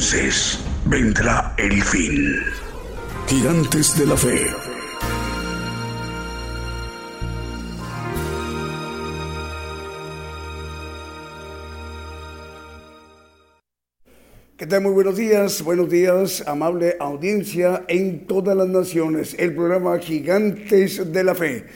Entonces vendrá el fin. Gigantes de la Fe. ¿Qué tal? Muy buenos días, buenos días, amable audiencia en todas las naciones. El programa Gigantes de la Fe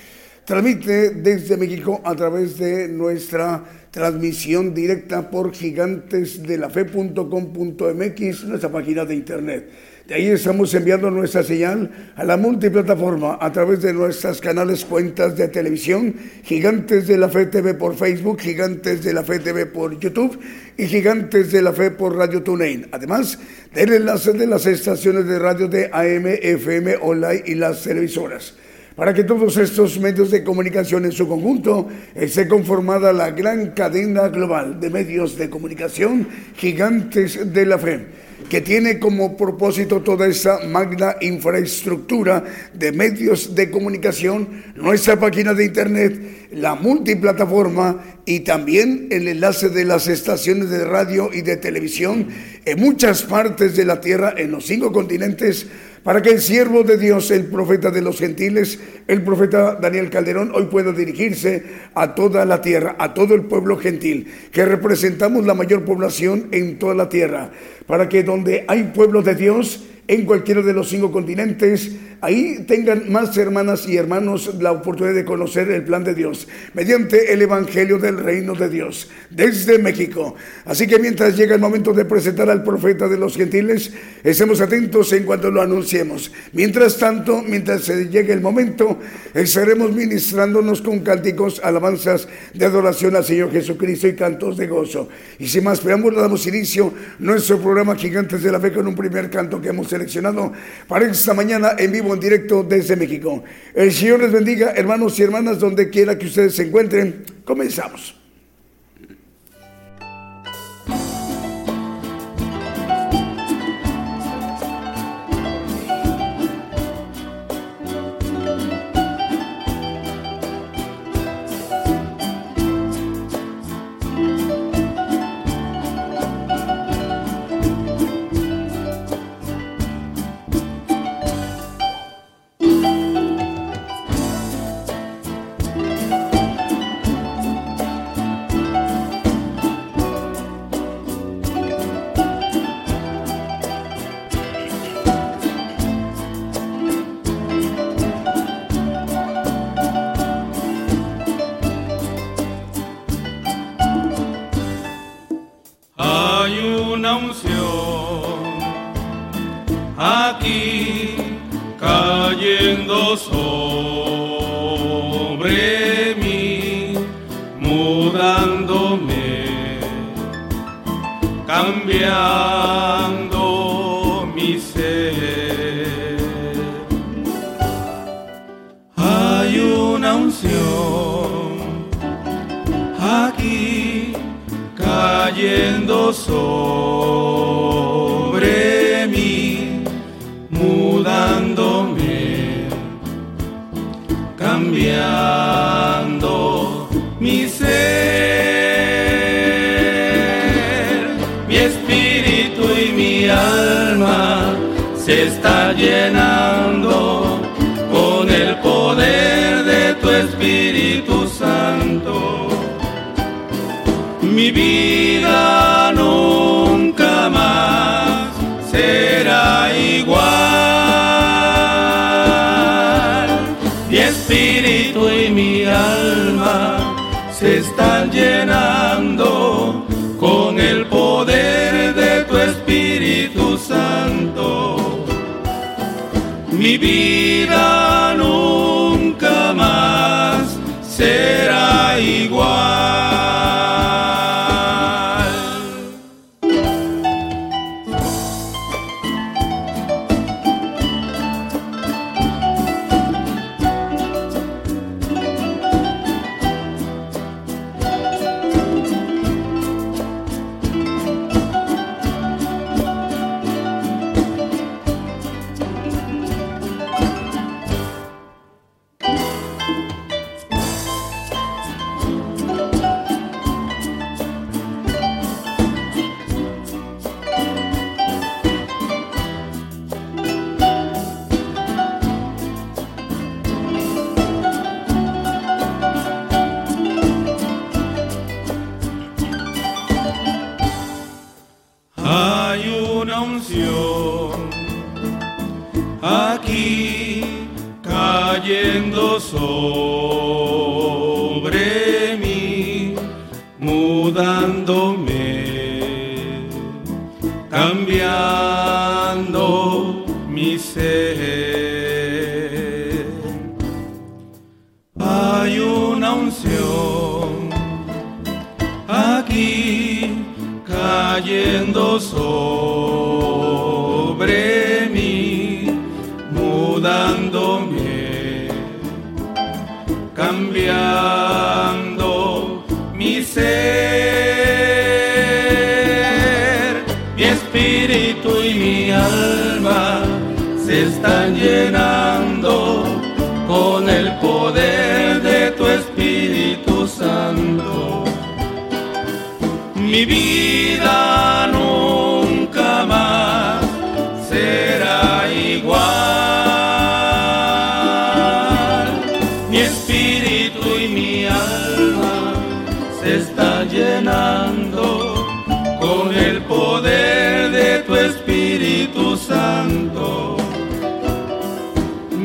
transmite desde México a través de nuestra transmisión directa por gigantesdelafe.com.mx, nuestra página de internet. De ahí estamos enviando nuestra señal a la multiplataforma a través de nuestras canales cuentas de televisión, Gigantes de la Fe TV por Facebook, Gigantes de la Fe TV por YouTube y Gigantes de la Fe por Radio TuneIn. Además del enlace de las estaciones de radio de AM, FM, online y las televisoras para que todos estos medios de comunicación en su conjunto esté conformada la gran cadena global de medios de comunicación gigantes de la fe que tiene como propósito toda esa magna infraestructura de medios de comunicación, nuestra página de internet, la multiplataforma y también el enlace de las estaciones de radio y de televisión en muchas partes de la Tierra, en los cinco continentes, para que el siervo de Dios, el profeta de los gentiles, el profeta Daniel Calderón, hoy pueda dirigirse a toda la tierra, a todo el pueblo gentil, que representamos la mayor población en toda la tierra, para que donde hay pueblo de Dios, en cualquiera de los cinco continentes, ahí tengan más hermanas y hermanos la oportunidad de conocer el plan de Dios mediante el Evangelio del Reino de Dios desde México. Así que mientras llega el momento de presentar al profeta de los gentiles, estemos atentos en cuanto lo anunciemos. Mientras tanto, mientras llegue el momento, estaremos ministrándonos con cánticos, alabanzas de adoración al Señor Jesucristo y cantos de gozo. Y sin más preámbulos, damos inicio a nuestro programa Gigantes de la Fe con un primer canto que hemos seleccionado para esta mañana en vivo, en directo desde México. El Señor les bendiga, hermanos y hermanas, donde quiera que ustedes se encuentren. Comenzamos.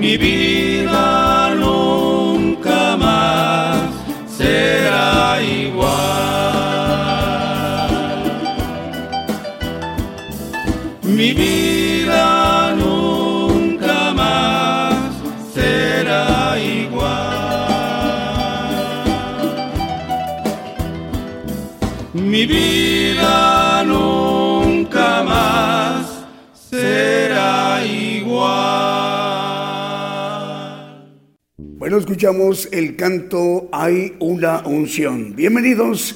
mi vida nunca más será igual. Escuchamos el canto Hay una unción. Bienvenidos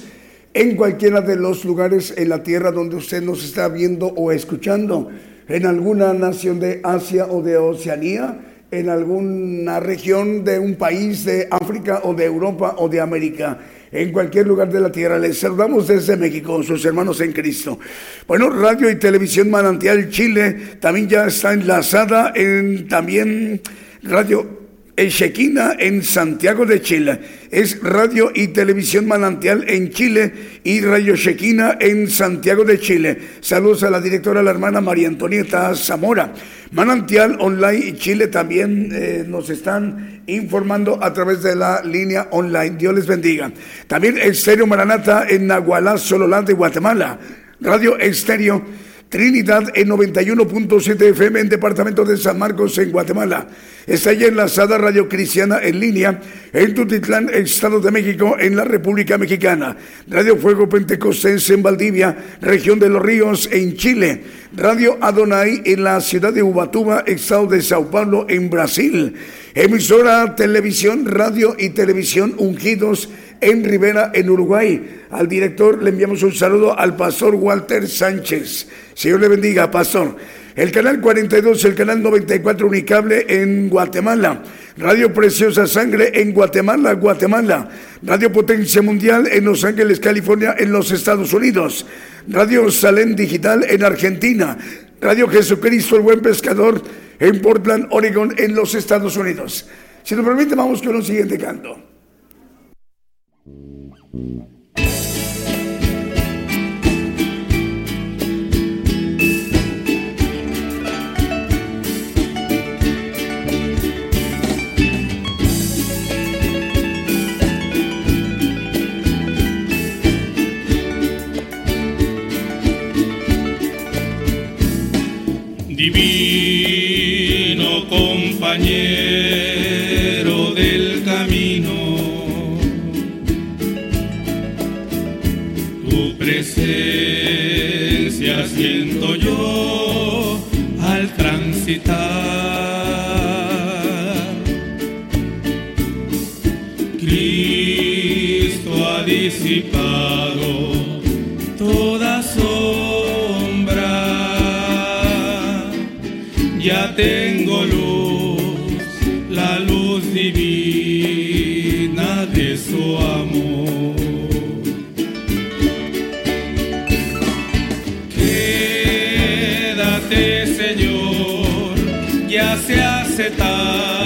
en cualquiera de los lugares en la tierra donde usted nos está viendo o escuchando, en alguna nación de Asia o de Oceanía, en alguna región de un país de África o de Europa o de América en cualquier lugar de la tierra. Les saludamos desde México, sus hermanos en Cristo. Bueno, Radio y Televisión Manantial Chile también ya está enlazada en también Radio Shequina en Santiago de Chile. Es Radio y Televisión Manantial en Chile y Radio Shequina en Santiago de Chile. Saludos a la directora, la hermana María Antonieta Zamora. Manantial Online y Chile también eh, nos están informando a través de la línea online. Dios les bendiga. También Estéreo Maranata en Nahualá, Sololá de Guatemala. Radio Estéreo Trinidad en 91.7 FM en Departamento de San Marcos en Guatemala. Está ya enlazada Radio Cristiana en línea en Tutitlán, Estado de México, en la República Mexicana. Radio Fuego Pentecostense en Valdivia, región de los Ríos, en Chile. Radio Adonai en la ciudad de Ubatuba, Estado de Sao Paulo, en Brasil. Emisora, televisión, radio y televisión ungidos en Rivera, en Uruguay. Al director le enviamos un saludo al pastor Walter Sánchez. Señor le bendiga, pastor. El canal 42, el canal 94 Unicable en Guatemala. Radio Preciosa Sangre en Guatemala, Guatemala. Radio Potencia Mundial en Los Ángeles, California, en los Estados Unidos. Radio Salem Digital en Argentina. Radio Jesucristo, el buen pescador, en Portland, Oregon, en los Estados Unidos. Si nos permite, vamos con un siguiente canto. divino compañero del camino. Tu presencia siento yo al transitar. tengo luz, la luz divina de su amor. Quédate, Señor, ya se hace tarde.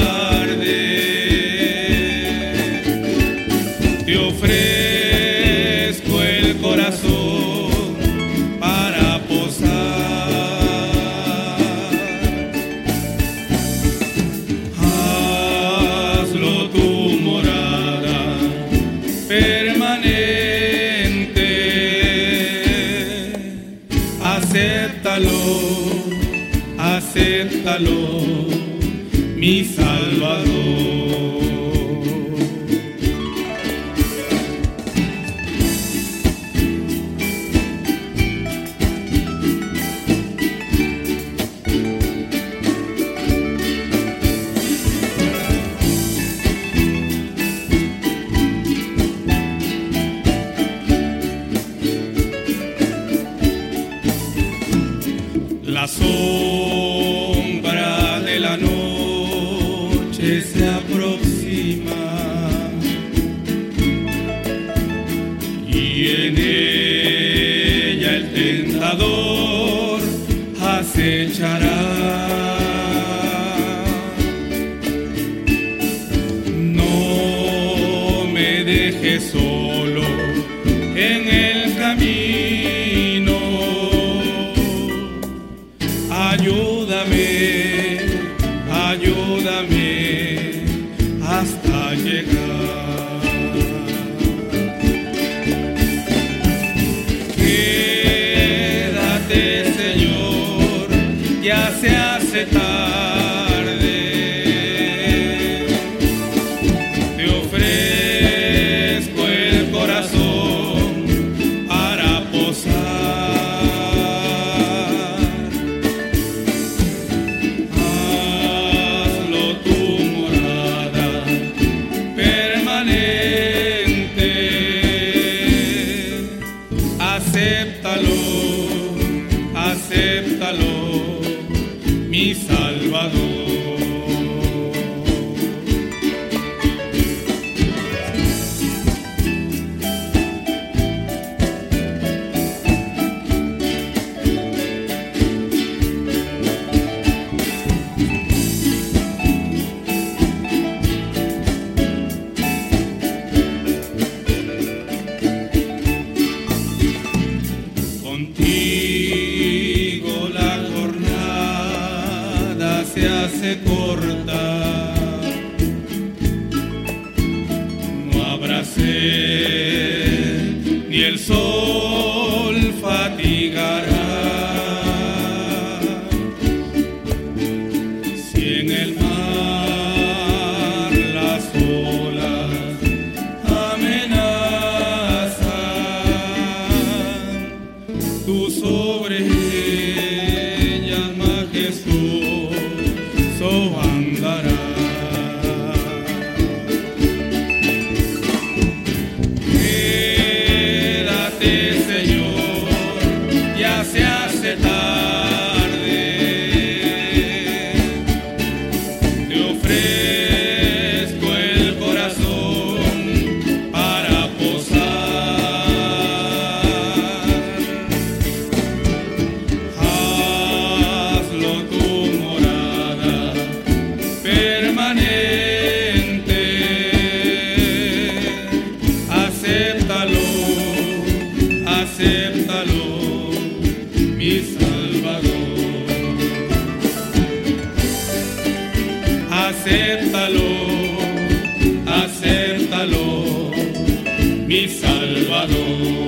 Salvador.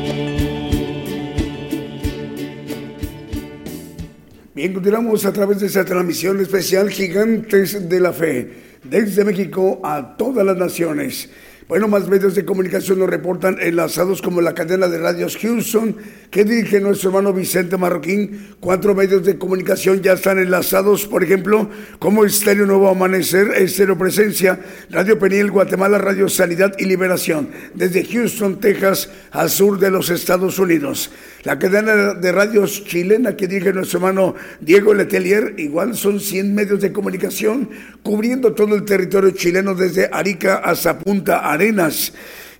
Bien, continuamos a través de esta transmisión especial Gigantes de la Fe, desde México a todas las naciones. Bueno, más medios de comunicación nos reportan enlazados como la cadena de radios Houston, que dirige nuestro hermano Vicente Marroquín. Cuatro medios de comunicación ya están enlazados, por ejemplo, como Estéreo Nuevo Amanecer, Estéreo Presencia, Radio Peniel, Guatemala, Radio Sanidad y Liberación, desde Houston, Texas, al sur de los Estados Unidos. La cadena de radios chilena que dirige nuestro hermano Diego Letelier, igual son 100 medios de comunicación cubriendo todo el territorio chileno desde Arica hasta Punta Arenas.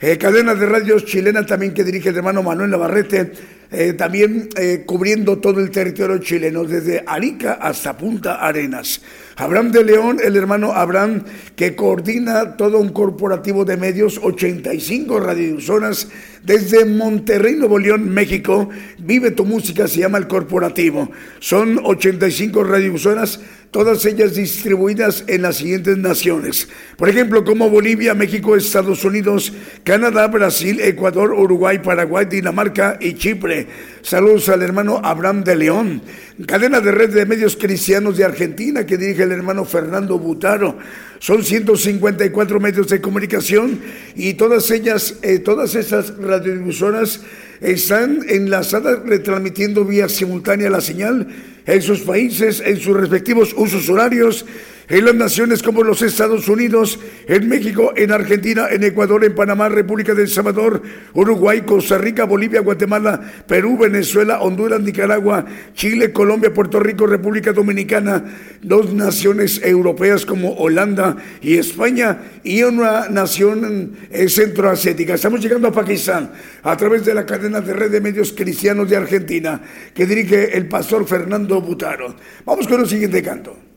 Eh, cadena de radios chilena también que dirige el hermano Manuel Navarrete, eh, también eh, cubriendo todo el territorio chileno, desde Arica hasta Punta Arenas. Abraham de León, el hermano Abraham, que coordina todo un corporativo de medios, 85 radiodifusoras, desde Monterrey, Nuevo León, México. Vive tu música, se llama el corporativo. Son 85 radiodifusoras todas ellas distribuidas en las siguientes naciones. Por ejemplo, como Bolivia, México, Estados Unidos, Canadá, Brasil, Ecuador, Uruguay, Paraguay, Dinamarca y Chipre. Saludos al hermano Abraham de León. Cadena de red de medios cristianos de Argentina que dirige el hermano Fernando Butaro. Son 154 medios de comunicación y todas ellas, eh, todas esas radiodifusoras están enlazadas retransmitiendo vía simultánea la señal en sus países, en sus respectivos usos horarios en las naciones como los Estados Unidos, en México, en Argentina, en Ecuador, en Panamá, República del Salvador, Uruguay, Costa Rica, Bolivia, Guatemala, Perú, Venezuela, Honduras, Nicaragua, Chile, Colombia, Puerto Rico, República Dominicana, dos naciones europeas como Holanda y España y una nación eh, centroasiática. Estamos llegando a Pakistán a través de la cadena de red de medios cristianos de Argentina que dirige el pastor Fernando Butaro. Vamos con el siguiente canto.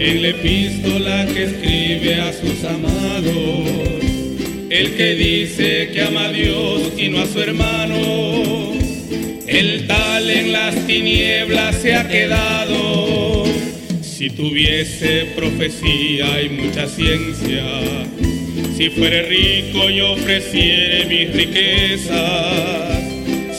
En la epístola que escribe a sus amados, el que dice que ama a Dios y no a su hermano, el tal en las tinieblas se ha quedado. Si tuviese profecía y mucha ciencia, si fuere rico y ofreciere mis riquezas,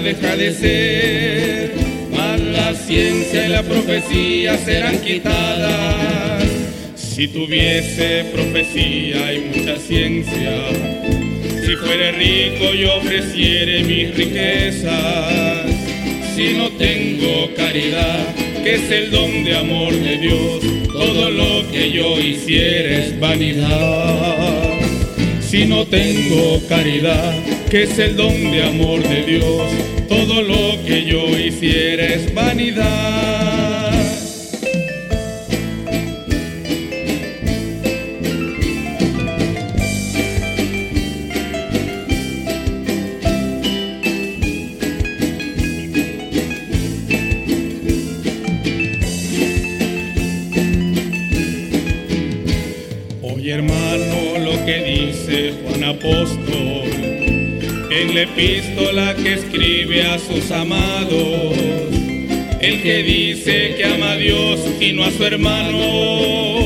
deja de ser la ciencia y la profecía serán quitadas. Si tuviese profecía y mucha ciencia, si fuere rico y ofreciere mis riquezas, si no tengo caridad, que es el don de amor de Dios, todo lo que yo hiciera es vanidad. Si no tengo caridad, que es el don de amor de Dios, todo lo que yo hiciera es vanidad. La epístola que escribe a sus amados, el que dice que ama a Dios y no a su hermano,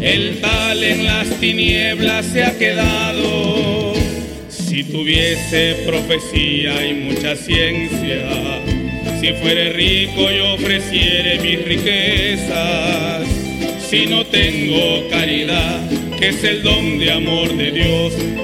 el tal en las tinieblas se ha quedado. Si tuviese profecía y mucha ciencia, si fuere rico y ofreciere mis riquezas, si no tengo caridad, que es el don de amor de Dios.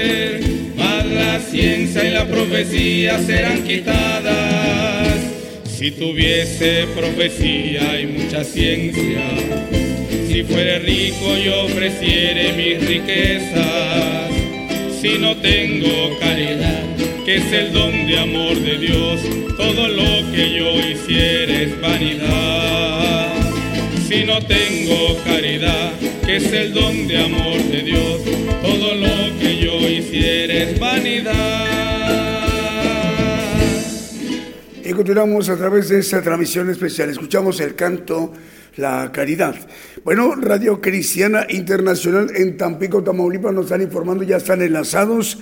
ciencia y la profecía serán quitadas. Si tuviese profecía y mucha ciencia, si fuere rico yo ofreciere mis riquezas. Si no tengo caridad, que es el don de amor de Dios, todo lo que yo hiciera es vanidad. Si no tengo caridad, que es el don de amor de Dios, todo lo que yo hiciera es vanidad. Y continuamos a través de esta transmisión especial. Escuchamos el canto La Caridad. Bueno, Radio Cristiana Internacional en Tampico, Tamaulipas nos están informando, ya están enlazados.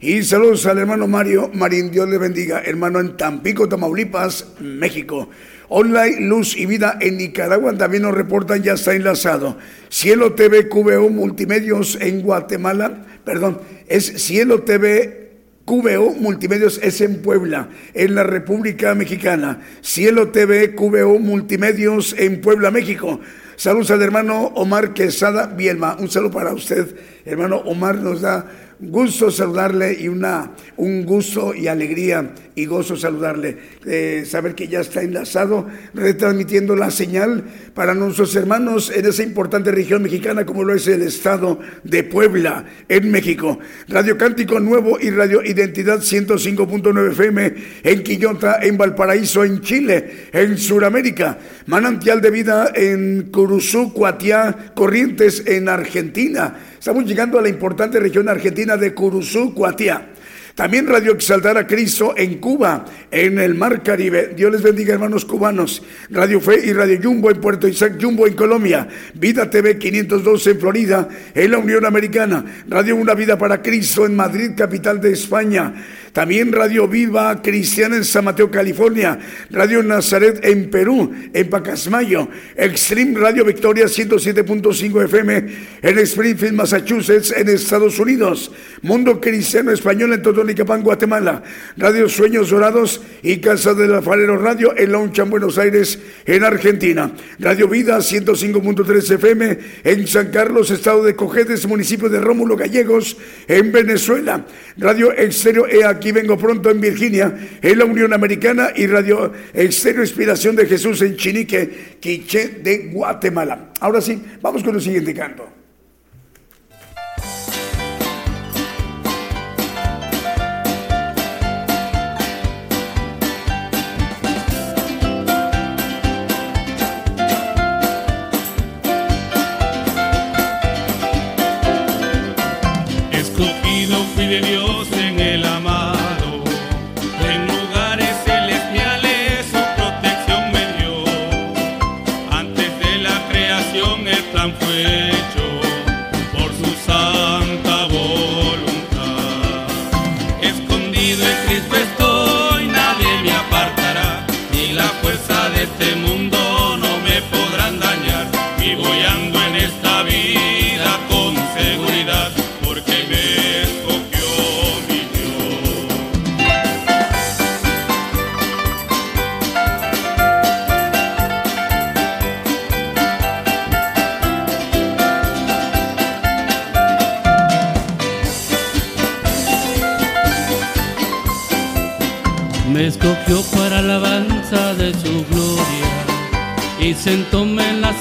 Y saludos al hermano Mario Marín, Dios le bendiga, hermano en Tampico, Tamaulipas, México. Online Luz y Vida en Nicaragua también nos reportan, ya está enlazado. Cielo TV QVO Multimedios en Guatemala, perdón, es Cielo TV QVO Multimedios es en Puebla, en la República Mexicana. Cielo TV QVO Multimedios en Puebla, México. Saludos al hermano Omar Quesada Bielma. Un saludo para usted, hermano Omar, nos da gusto saludarle y una, un gusto y alegría y gozo saludarle, eh, saber que ya está enlazado, retransmitiendo la señal para nuestros hermanos en esa importante región mexicana como lo es el estado de Puebla, en México. Radio Cántico Nuevo y Radio Identidad 105.9 FM en Quillota, en Valparaíso, en Chile, en Sudamérica. Manantial de Vida en Curuzú, Cuatiá, Corrientes, en Argentina. Estamos llegando a la importante región argentina de Curuzú, Cuatiá. También Radio Exaltar a Cristo en Cuba, en el Mar Caribe. Dios les bendiga, hermanos cubanos. Radio Fe y Radio Jumbo en Puerto Isaac Jumbo en Colombia. Vida TV 512 en Florida, en la Unión Americana. Radio Una Vida para Cristo en Madrid, capital de España. También Radio Viva Cristiana en San Mateo, California. Radio Nazaret en Perú, en Pacasmayo. Extreme Radio Victoria 107.5 FM en Springfield, Massachusetts, en Estados Unidos. Mundo Cristiano Español en Totonicapán, Guatemala. Radio Sueños Dorados y Casa del Alfarero Radio en en Buenos Aires, en Argentina. Radio Vida 105.3 FM en San Carlos, Estado de Cojedes, municipio de Rómulo Gallegos, en Venezuela. Radio Exterior EA Aquí vengo pronto en Virginia, en la Unión Americana y Radio Exterior Inspiración de Jesús en Chinique, Quiché de Guatemala. Ahora sí, vamos con el siguiente canto.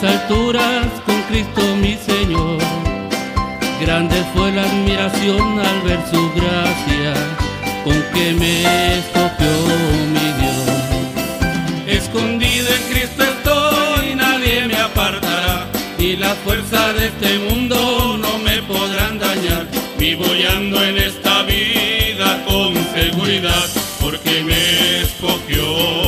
Las alturas con Cristo mi Señor. Grande fue la admiración al ver su gracia, con que me escogió mi Dios. Escondido en Cristo estoy, nadie me apartará, y la fuerza de este mundo no me podrán dañar. Vivo y ando en esta vida con seguridad, porque me escogió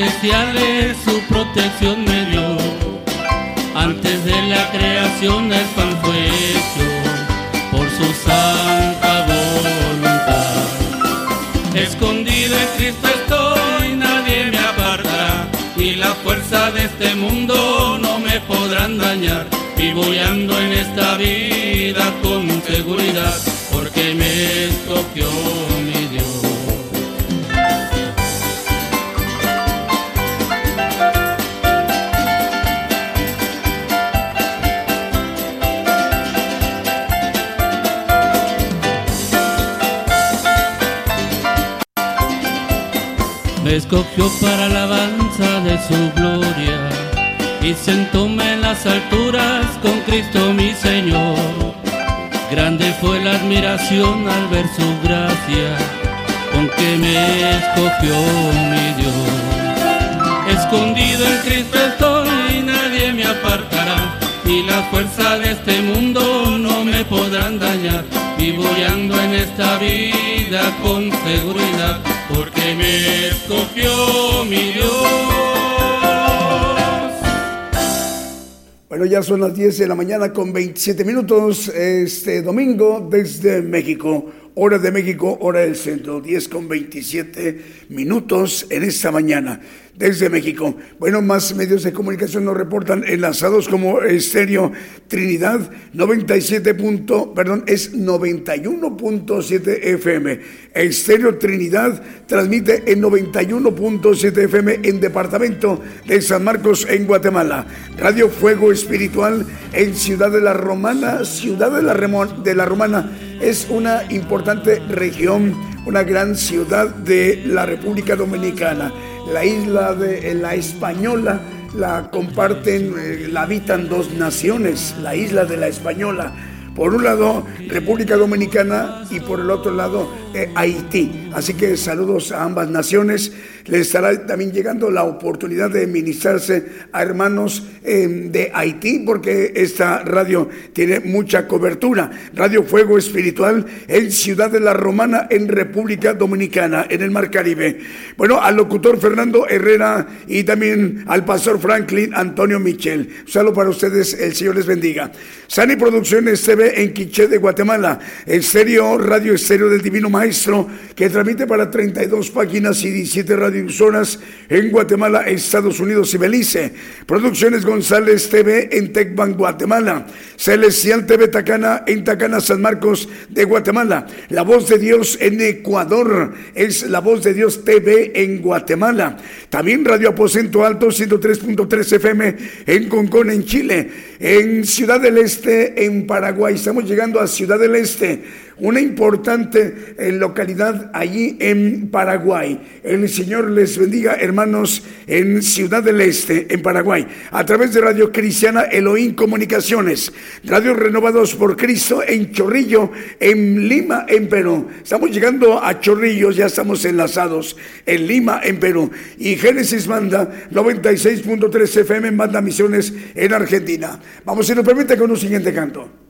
celestiales su protección me dio. Antes de la creación el pan fue hecho por su santa voluntad. Escondido en Cristo estoy, nadie me apartará, y la fuerza de este mundo no me podrán dañar. Y ando en esta vida con seguridad que me escogió escogió para la alabanza de su gloria y sentóme en las alturas con Cristo mi Señor Grande fue la admiración al ver su gracia, con que me escogió mi Dios. Escondido en Cristo estoy nadie me apartará, y la fuerza de este mundo no me podrán dañar. Vivo en esta vida con seguridad, porque me escogió mi Dios. Bueno, ya son las 10 de la mañana con 27 minutos este domingo desde México. Hora de México, hora del centro, 10 con 27 minutos en esta mañana desde México. Bueno, más medios de comunicación nos reportan enlazados como Estéreo Trinidad 97. perdón, es 91.7 FM. Estéreo Trinidad transmite en 91.7 FM en departamento de San Marcos en Guatemala. Radio Fuego Espiritual en Ciudad de la Romana, Ciudad de la, de la Romana es una importante región, una gran ciudad de la República Dominicana. La isla de la Española la comparten, eh, la habitan dos naciones, la isla de la Española por un lado República Dominicana y por el otro lado eh, Haití. Así que saludos a ambas naciones. Les estará también llegando la oportunidad de ministrarse a hermanos em, de Haití porque esta radio tiene mucha cobertura. Radio Fuego Espiritual en Ciudad de la Romana en República Dominicana, en el Mar Caribe. Bueno, al locutor Fernando Herrera y también al pastor Franklin Antonio Michel. Un saludo para ustedes, el Señor les bendiga. Sani Producciones TV en Quiché de Guatemala, Estéreo Radio Estéreo del Divino Maestro, que transmite para 32 páginas y 17 en Guatemala, Estados Unidos y Belice. Producciones González TV en Tecban, Guatemala. Celestial TV Tacana en Tacana, San Marcos de Guatemala. La Voz de Dios en Ecuador es La Voz de Dios TV en Guatemala. También Radio Aposento Alto 103.3 FM en Concón, en Chile. En Ciudad del Este, en Paraguay estamos llegando a Ciudad del Este, una importante eh, localidad allí en Paraguay. El Señor les bendiga, hermanos, en Ciudad del Este, en Paraguay, a través de Radio Cristiana Elohim Comunicaciones, Radio Renovados por Cristo en Chorrillo, en Lima, en Perú. Estamos llegando a Chorrillo, ya estamos enlazados en Lima, en Perú. Y Génesis Manda 96.3 FM Manda Misiones en Argentina. Vamos, si nos permite, con un siguiente canto.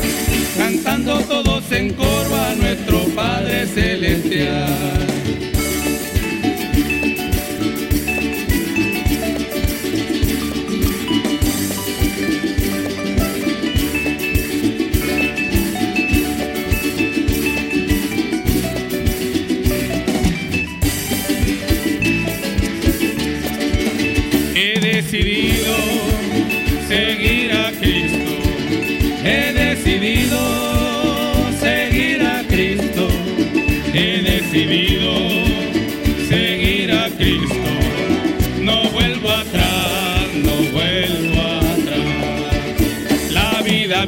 cantando todos en coro a nuestro Padre Celestial.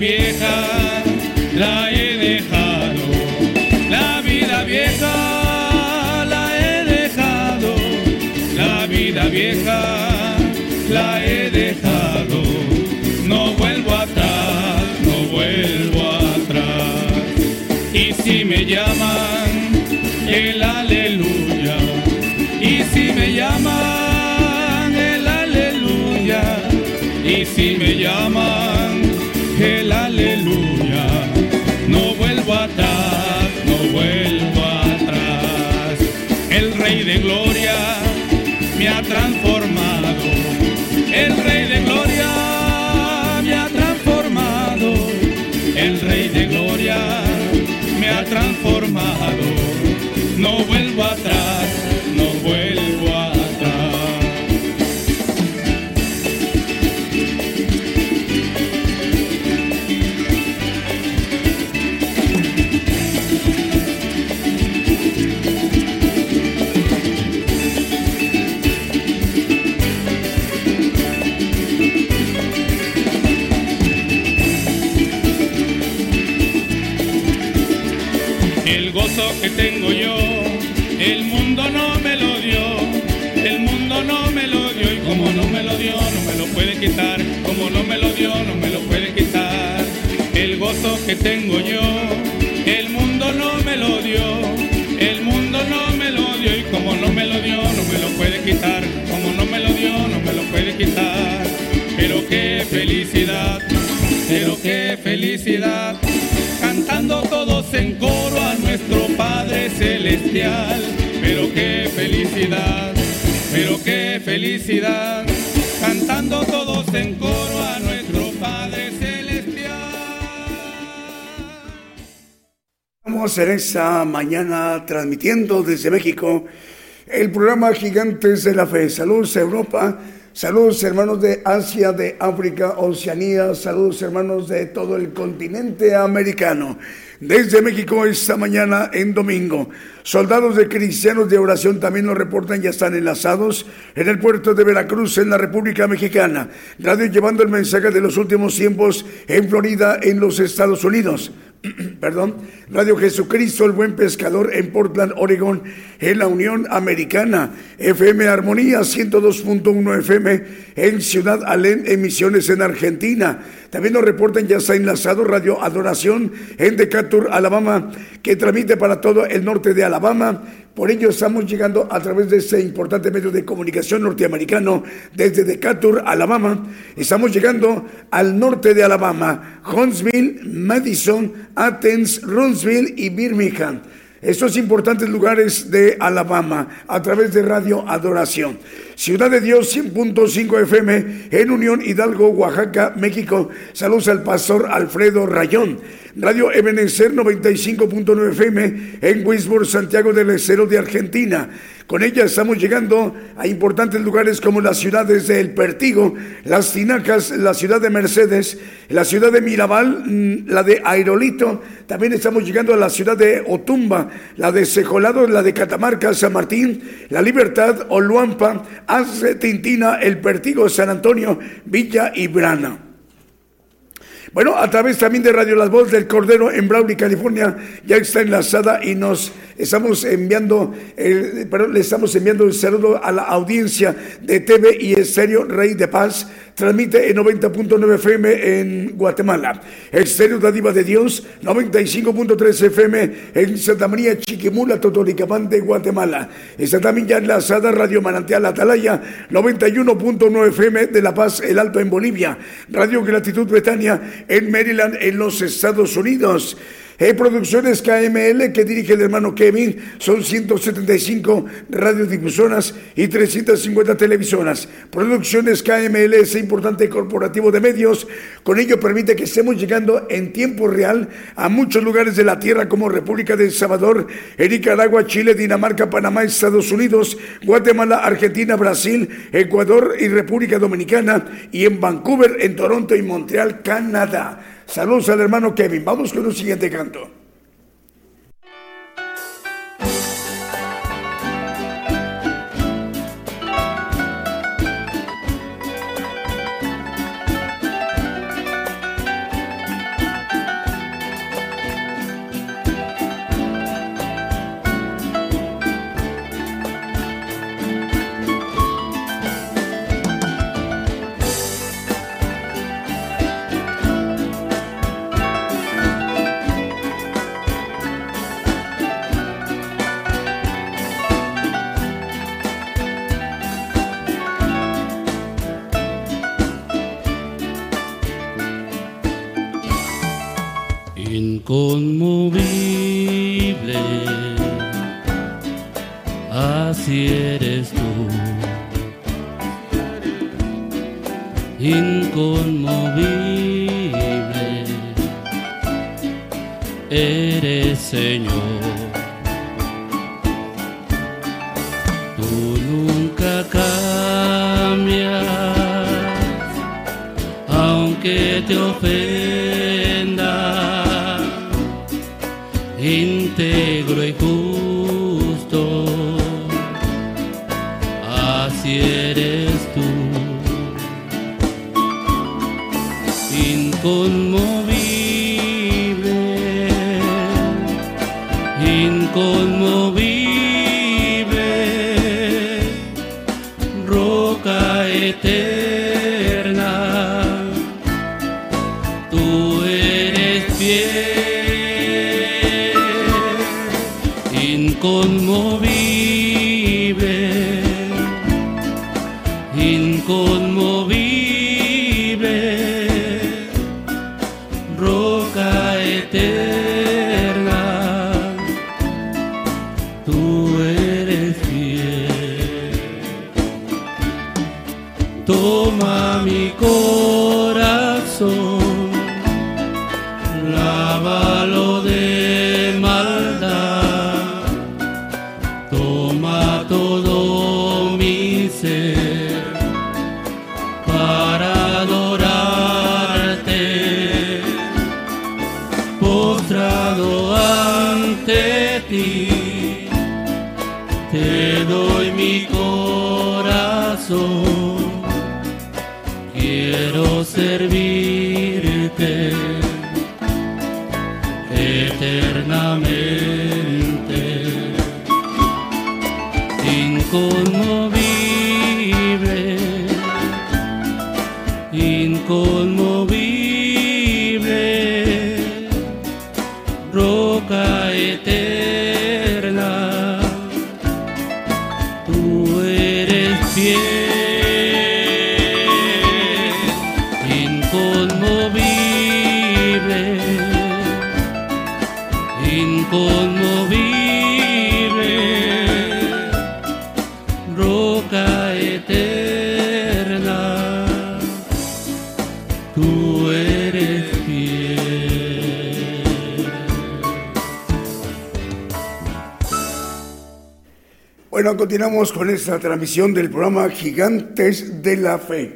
Vieja la he dejado. La vida vieja la he dejado. La vida vieja la he dejado, no vuelvo atrás, no vuelvo atrás. Y si me llaman, el aleluya, y si me llaman, el aleluya, y si me llaman, transformado. El Rey de Gloria me ha transformado, el Rey de Gloria me ha transformado, no vuelvo atrás, tengo yo, el mundo no me lo dio, el mundo no me lo dio y como no me lo dio, no me lo puede quitar, como no me lo dio, no me lo puede quitar. El gozo que tengo yo, el mundo no me lo dio, el mundo no me lo dio y como no me lo dio, no me lo puede quitar, como no me lo dio, no me lo puede quitar. Pero qué felicidad, pero qué felicidad cantando todos en coro a nuestro Padre Celestial. Pero qué felicidad, pero qué felicidad, cantando todos en coro a nuestro Padre Celestial. Vamos en esta mañana transmitiendo desde México el programa Gigantes de la Fe. Saludos Europa, saludos hermanos de Asia, de África, Oceanía, saludos hermanos de todo el continente americano. Desde México esta mañana en domingo. Soldados de cristianos de oración también nos reportan, ya están enlazados en el puerto de Veracruz, en la República Mexicana. Radio llevando el mensaje de los últimos tiempos en Florida, en los Estados Unidos. Perdón, Radio Jesucristo, el buen pescador en Portland, Oregon, en la Unión Americana, FM Armonía 102.1 FM en Ciudad Alén, emisiones en Argentina. También nos reportan, ya está enlazado Radio Adoración en Decatur, Alabama, que transmite para todo el norte de Alabama. Por ello estamos llegando a través de este importante medio de comunicación norteamericano desde Decatur, Alabama. Estamos llegando al norte de Alabama, Huntsville, Madison, Athens, Runsville y Birmingham. Estos importantes lugares de Alabama a través de Radio Adoración. Ciudad de Dios 100.5 FM en Unión Hidalgo, Oaxaca, México. Saludos al pastor Alfredo Rayón. Radio Ebenezer 95.9 FM en Wisborne, Santiago del Estero de Argentina. Con ella estamos llegando a importantes lugares como las ciudades de El Pertigo, las Tinacas, la ciudad de Mercedes, la ciudad de Mirabal, mm, la de Aerolito. También estamos llegando a la ciudad de Otumba, la de Sejolado, la de Catamarca, San Martín, La Libertad, Oluampa, Arce, Tintina, El Pertigo, San Antonio, Villa y Brana. Bueno, a través también de Radio Las Voces del Cordero en Brawley, California, ya está enlazada y nos estamos enviando, el, perdón, le estamos enviando un saludo a la audiencia de TV y Estéreo Rey de Paz transmite en 90.9 FM en Guatemala. Estéreo Dadiva de Dios, 95.3 FM en Santa María Chiquimula, Totoricapán de Guatemala. Está también ya enlazada Radio Manantial Atalaya, 91.9 FM de La Paz, El Alto en Bolivia. Radio Gratitud Betania en Maryland, en los Estados Unidos. Hay Producciones KML que dirige el hermano Kevin, son 175 radiodifusoras y 350 televisoras. Producciones KML es importante corporativo de medios, con ello permite que estemos llegando en tiempo real a muchos lugares de la tierra como República de El Salvador, Nicaragua, Chile, Dinamarca, Panamá, Estados Unidos, Guatemala, Argentina, Brasil, Ecuador y República Dominicana y en Vancouver, en Toronto y Montreal, Canadá. Saludos al hermano Kevin. Vamos con un siguiente canto. Inconmovible, eres Señor. Continuamos con esta transmisión del programa Gigantes de la Fe.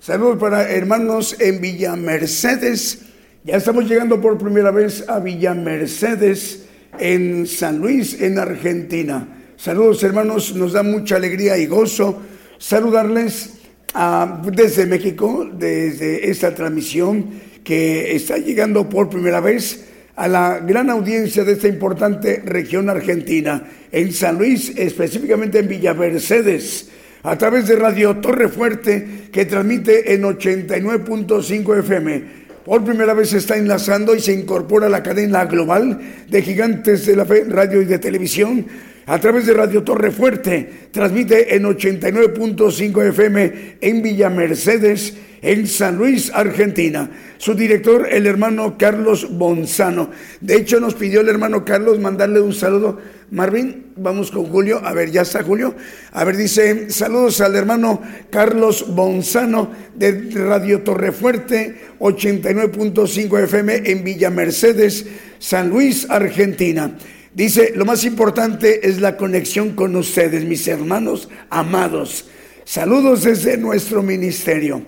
Saludos para hermanos en Villa Mercedes. Ya estamos llegando por primera vez a Villa Mercedes en San Luis, en Argentina. Saludos hermanos, nos da mucha alegría y gozo saludarles ah, desde México, desde esta transmisión que está llegando por primera vez a la gran audiencia de esta importante región argentina, en San Luis, específicamente en Villa Mercedes, a través de Radio Torre Fuerte, que transmite en 89.5 FM. Por primera vez está enlazando y se incorpora a la cadena global de gigantes de la fe, radio y de televisión a través de Radio Torre Fuerte. Transmite en 89.5 FM en Villa Mercedes en San Luis, Argentina. Su director, el hermano Carlos Bonzano. De hecho, nos pidió el hermano Carlos mandarle un saludo. Marvin, vamos con Julio. A ver, ya está Julio. A ver, dice, saludos al hermano Carlos Bonzano de Radio Torrefuerte, 89.5 FM en Villa Mercedes, San Luis, Argentina. Dice, lo más importante es la conexión con ustedes, mis hermanos amados. Saludos desde nuestro ministerio.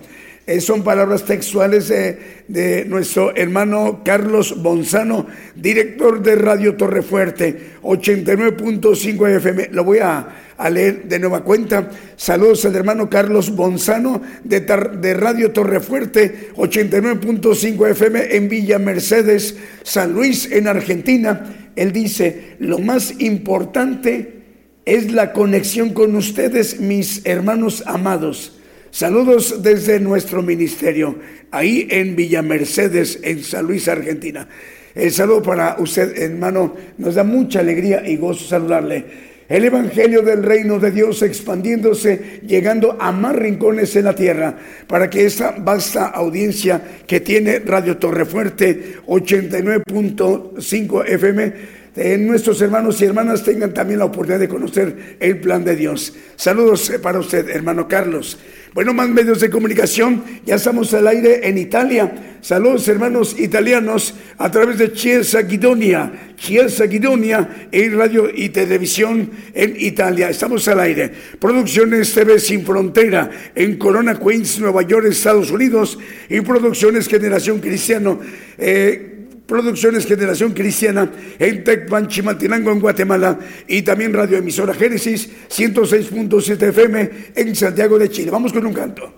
Eh, son palabras textuales de, nuestro hermano Carlos Bonzano, director de Radio Torrefuerte, 89.5 FM. Lo voy a, leer de nueva cuenta. Saludos al hermano Carlos Bonzano de, de Radio Torrefuerte, 89.5 FM en Villa Mercedes, San Luis, en Argentina. Él dice, lo más importante es la conexión con ustedes, mis hermanos amados. Saludos desde nuestro ministerio, ahí en Villa Mercedes, en San Luis, Argentina. El saludo para usted, hermano, nos da mucha alegría y gozo saludarle. El Evangelio del Reino de Dios expandiéndose, llegando a más rincones en la tierra, para que esta vasta audiencia que tiene Radio Torrefuerte 89.5 FM, eh, nuestros hermanos y hermanas tengan también la oportunidad de conocer el plan de Dios. Saludos eh, para usted, hermano Carlos. Bueno, más medios de comunicación, ya estamos al aire en Italia. Saludos hermanos italianos a través de Chiesa Guidonia, Chiesa Guidonia en radio y televisión en Italia. Estamos al aire. Producciones TV Sin Frontera en Corona, Queens, Nueva York, Estados Unidos y Producciones Generación Cristiano. Eh, Producciones Generación Cristiana en Tecpan, Chimaltenango, en Guatemala y también Radio Emisora Génesis 106.7 FM en Santiago de Chile. Vamos con un canto.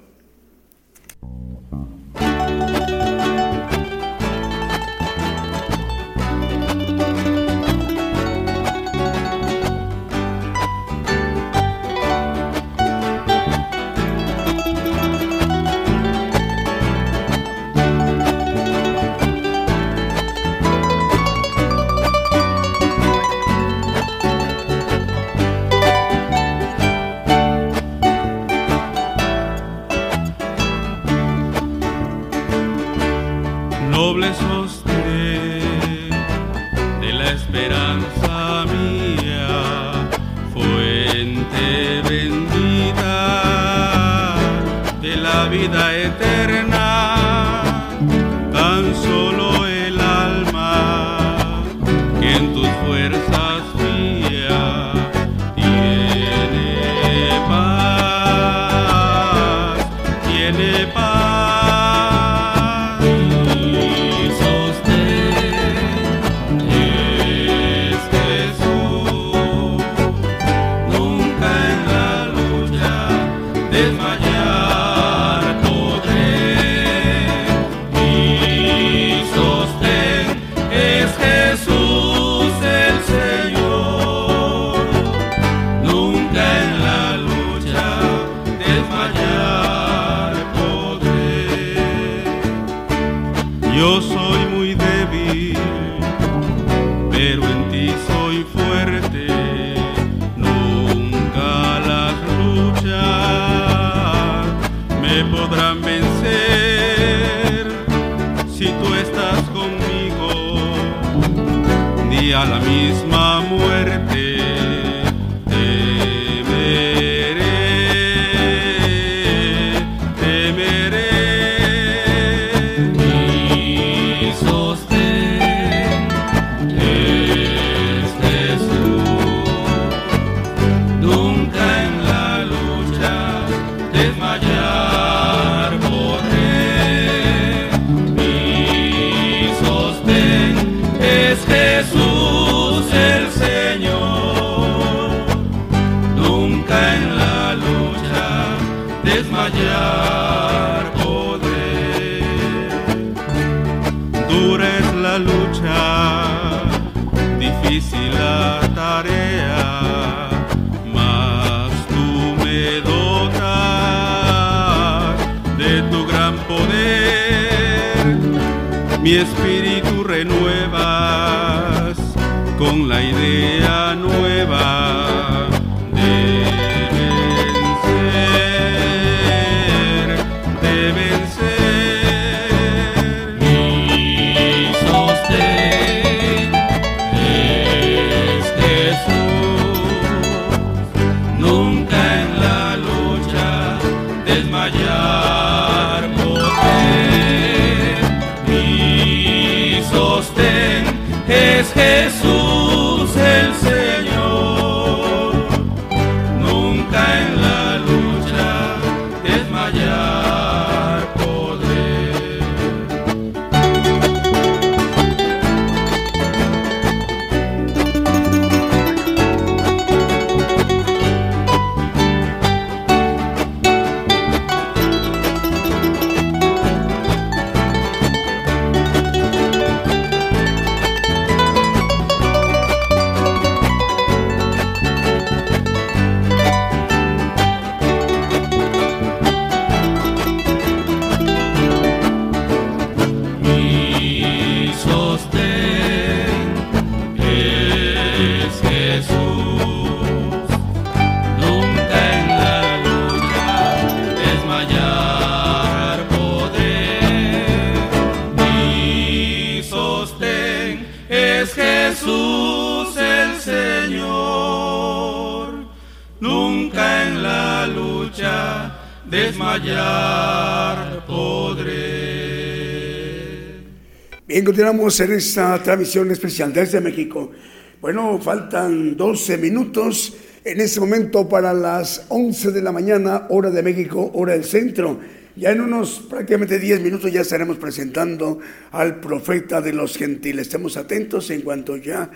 Continuamos en esta transmisión especial desde México. Bueno, faltan 12 minutos en este momento para las 11 de la mañana, hora de México, hora del centro. Ya en unos prácticamente 10 minutos ya estaremos presentando al profeta de los gentiles. Estemos atentos en cuanto ya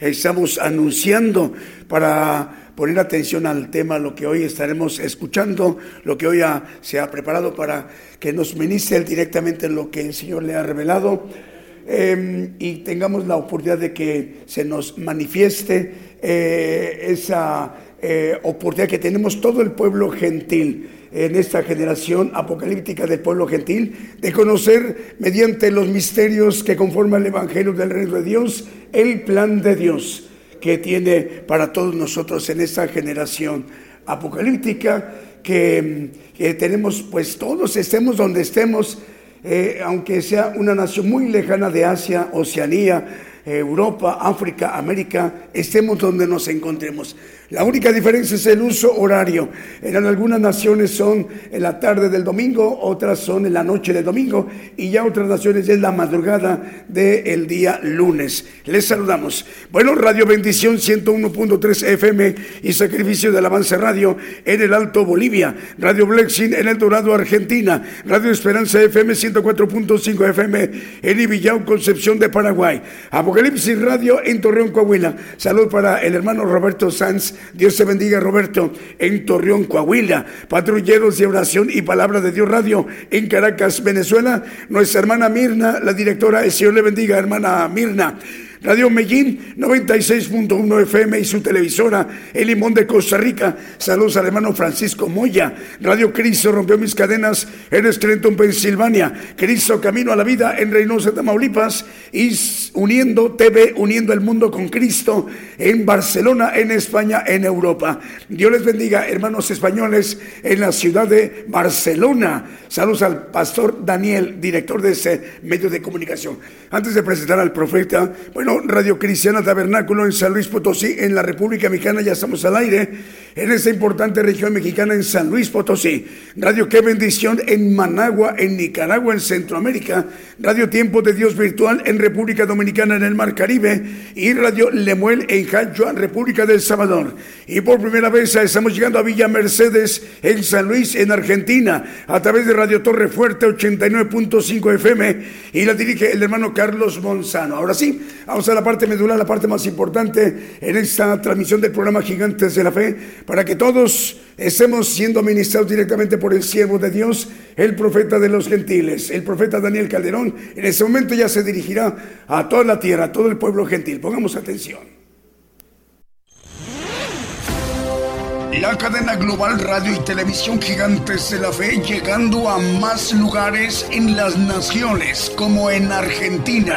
estamos anunciando para poner atención al tema, lo que hoy estaremos escuchando, lo que hoy se ha preparado para que nos ministre directamente lo que el Señor le ha revelado Em, y tengamos la oportunidad de que se nos manifieste eh, esa eh, oportunidad que tenemos todo el pueblo gentil en esta generación apocalíptica del pueblo gentil, de conocer mediante los misterios que conforman el Evangelio del Reino de Dios, el plan de Dios que tiene para todos nosotros en esta generación apocalíptica, que, que tenemos pues todos, estemos donde estemos, eh, aunque sea una nación muy lejana de Asia, Oceanía, Europa, África, América, estemos donde nos encontremos. La única diferencia es el uso horario. En algunas naciones son en la tarde del domingo, otras son en la noche del domingo y ya otras naciones es la madrugada del día lunes. Les saludamos. Bueno, Radio Bendición 101.3 FM y Sacrificio del Avance Radio en el Alto Bolivia, Radio Blexing en el Dorado Argentina, Radio Esperanza FM 104.5 FM en Ibillao Concepción de Paraguay, Apocalipsis Radio en Torreón Coahuila. Salud para el hermano Roberto Sanz Dios te bendiga, Roberto, en Torreón, Coahuila. Patrulleros de oración y palabra de Dios Radio en Caracas, Venezuela. Nuestra hermana Mirna, la directora, el Señor le bendiga, hermana Mirna. Radio Medellín 96.1 FM y su televisora El Limón de Costa Rica. Saludos al hermano Francisco Moya. Radio Cristo rompió mis cadenas en Scranton, Pensilvania. Cristo Camino a la Vida en Reynosa, Tamaulipas. Y Uniendo TV, uniendo el mundo con Cristo en Barcelona, en España, en Europa. Dios les bendiga, hermanos españoles, en la ciudad de Barcelona. Saludos al pastor Daniel, director de ese medio de comunicación. Antes de presentar al profeta, bueno, Radio Cristiana Tabernáculo en San Luis Potosí, en la República Mexicana, ya estamos al aire, en esta importante región mexicana en San Luis Potosí. Radio Qué Bendición en Managua, en Nicaragua, en Centroamérica. Radio Tiempo de Dios Virtual en República Dominicana, en el Mar Caribe. Y Radio Lemuel en Jachua, República del Salvador. Y por primera vez estamos llegando a Villa Mercedes, en San Luis, en Argentina, a través de Radio Torre Fuerte 89.5 FM. Y la dirige el hermano Carlos Monzano. Ahora sí, vamos A la parte medular, la parte más importante en esta transmisión del programa Gigantes de la Fe, para que todos estemos siendo ministrados directamente por el siervo de Dios, el profeta de los gentiles, el profeta Daniel Calderón. En este momento ya se dirigirá a toda la tierra, a todo el pueblo gentil. Pongamos atención. La cadena global radio y televisión Gigantes de la Fe llegando a más lugares en las naciones como en Argentina.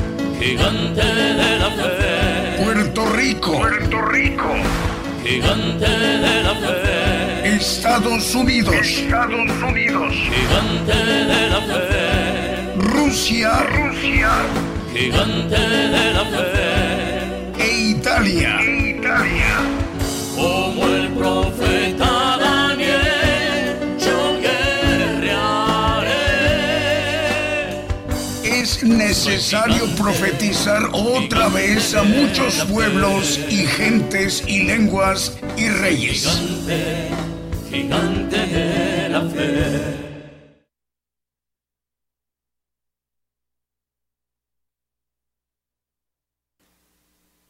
gigante de la fe. Puerto Rico, Puerto Rico, gigante de la fe. Estados Unidos, Estados Unidos, gigante de la fe. Rusia, Rusia, gigante de la fe. E Italia, Italia necesario profetizar otra vez a muchos pueblos y gentes y lenguas y reyes. Gigante, gigante de la fe.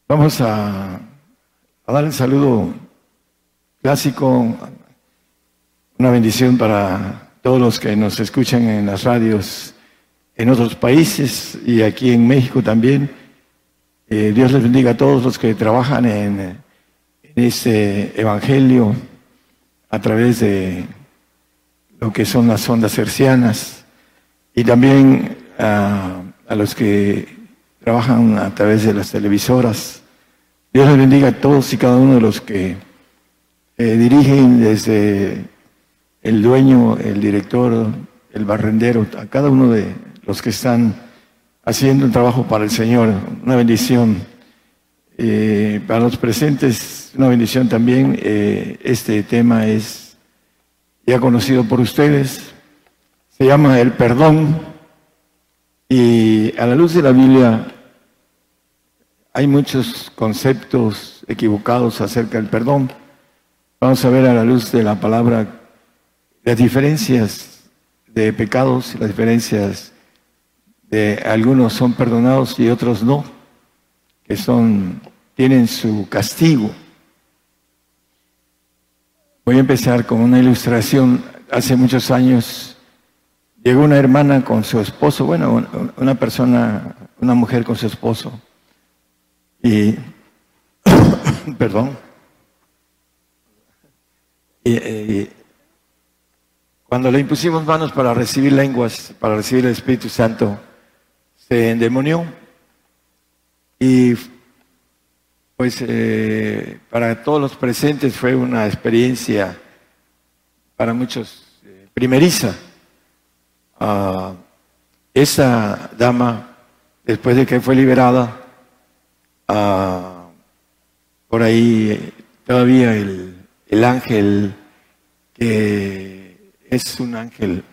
Vamos a, a dar el saludo clásico, una bendición para todos los que nos escuchan en las radios en otros países y aquí en México también. Eh, Dios les bendiga a todos los que trabajan en, en este evangelio a través de lo que son las ondas hercianas y también a, a los que trabajan a través de las televisoras. Dios les bendiga a todos y cada uno de los que eh, dirigen desde el dueño, el director, el barrendero, a cada uno de los que están haciendo un trabajo para el Señor, una bendición. Eh, para los presentes, una bendición también. Eh, este tema es ya conocido por ustedes, se llama el perdón y a la luz de la Biblia hay muchos conceptos equivocados acerca del perdón. Vamos a ver a la luz de la palabra las diferencias de pecados, las diferencias de algunos son perdonados y otros no, que son tienen su castigo. Voy a empezar con una ilustración. Hace muchos años llegó una hermana con su esposo, bueno, una persona, una mujer con su esposo, y, perdón, y, y, cuando le impusimos manos para recibir lenguas, para recibir el Espíritu Santo, se endemonió. Y pues eh, para todos los presentes fue una experiencia, para muchos, eh, primeriza. Uh, esa dama, después de que fue liberada, uh, por ahí todavía el, el ángel que es un ángel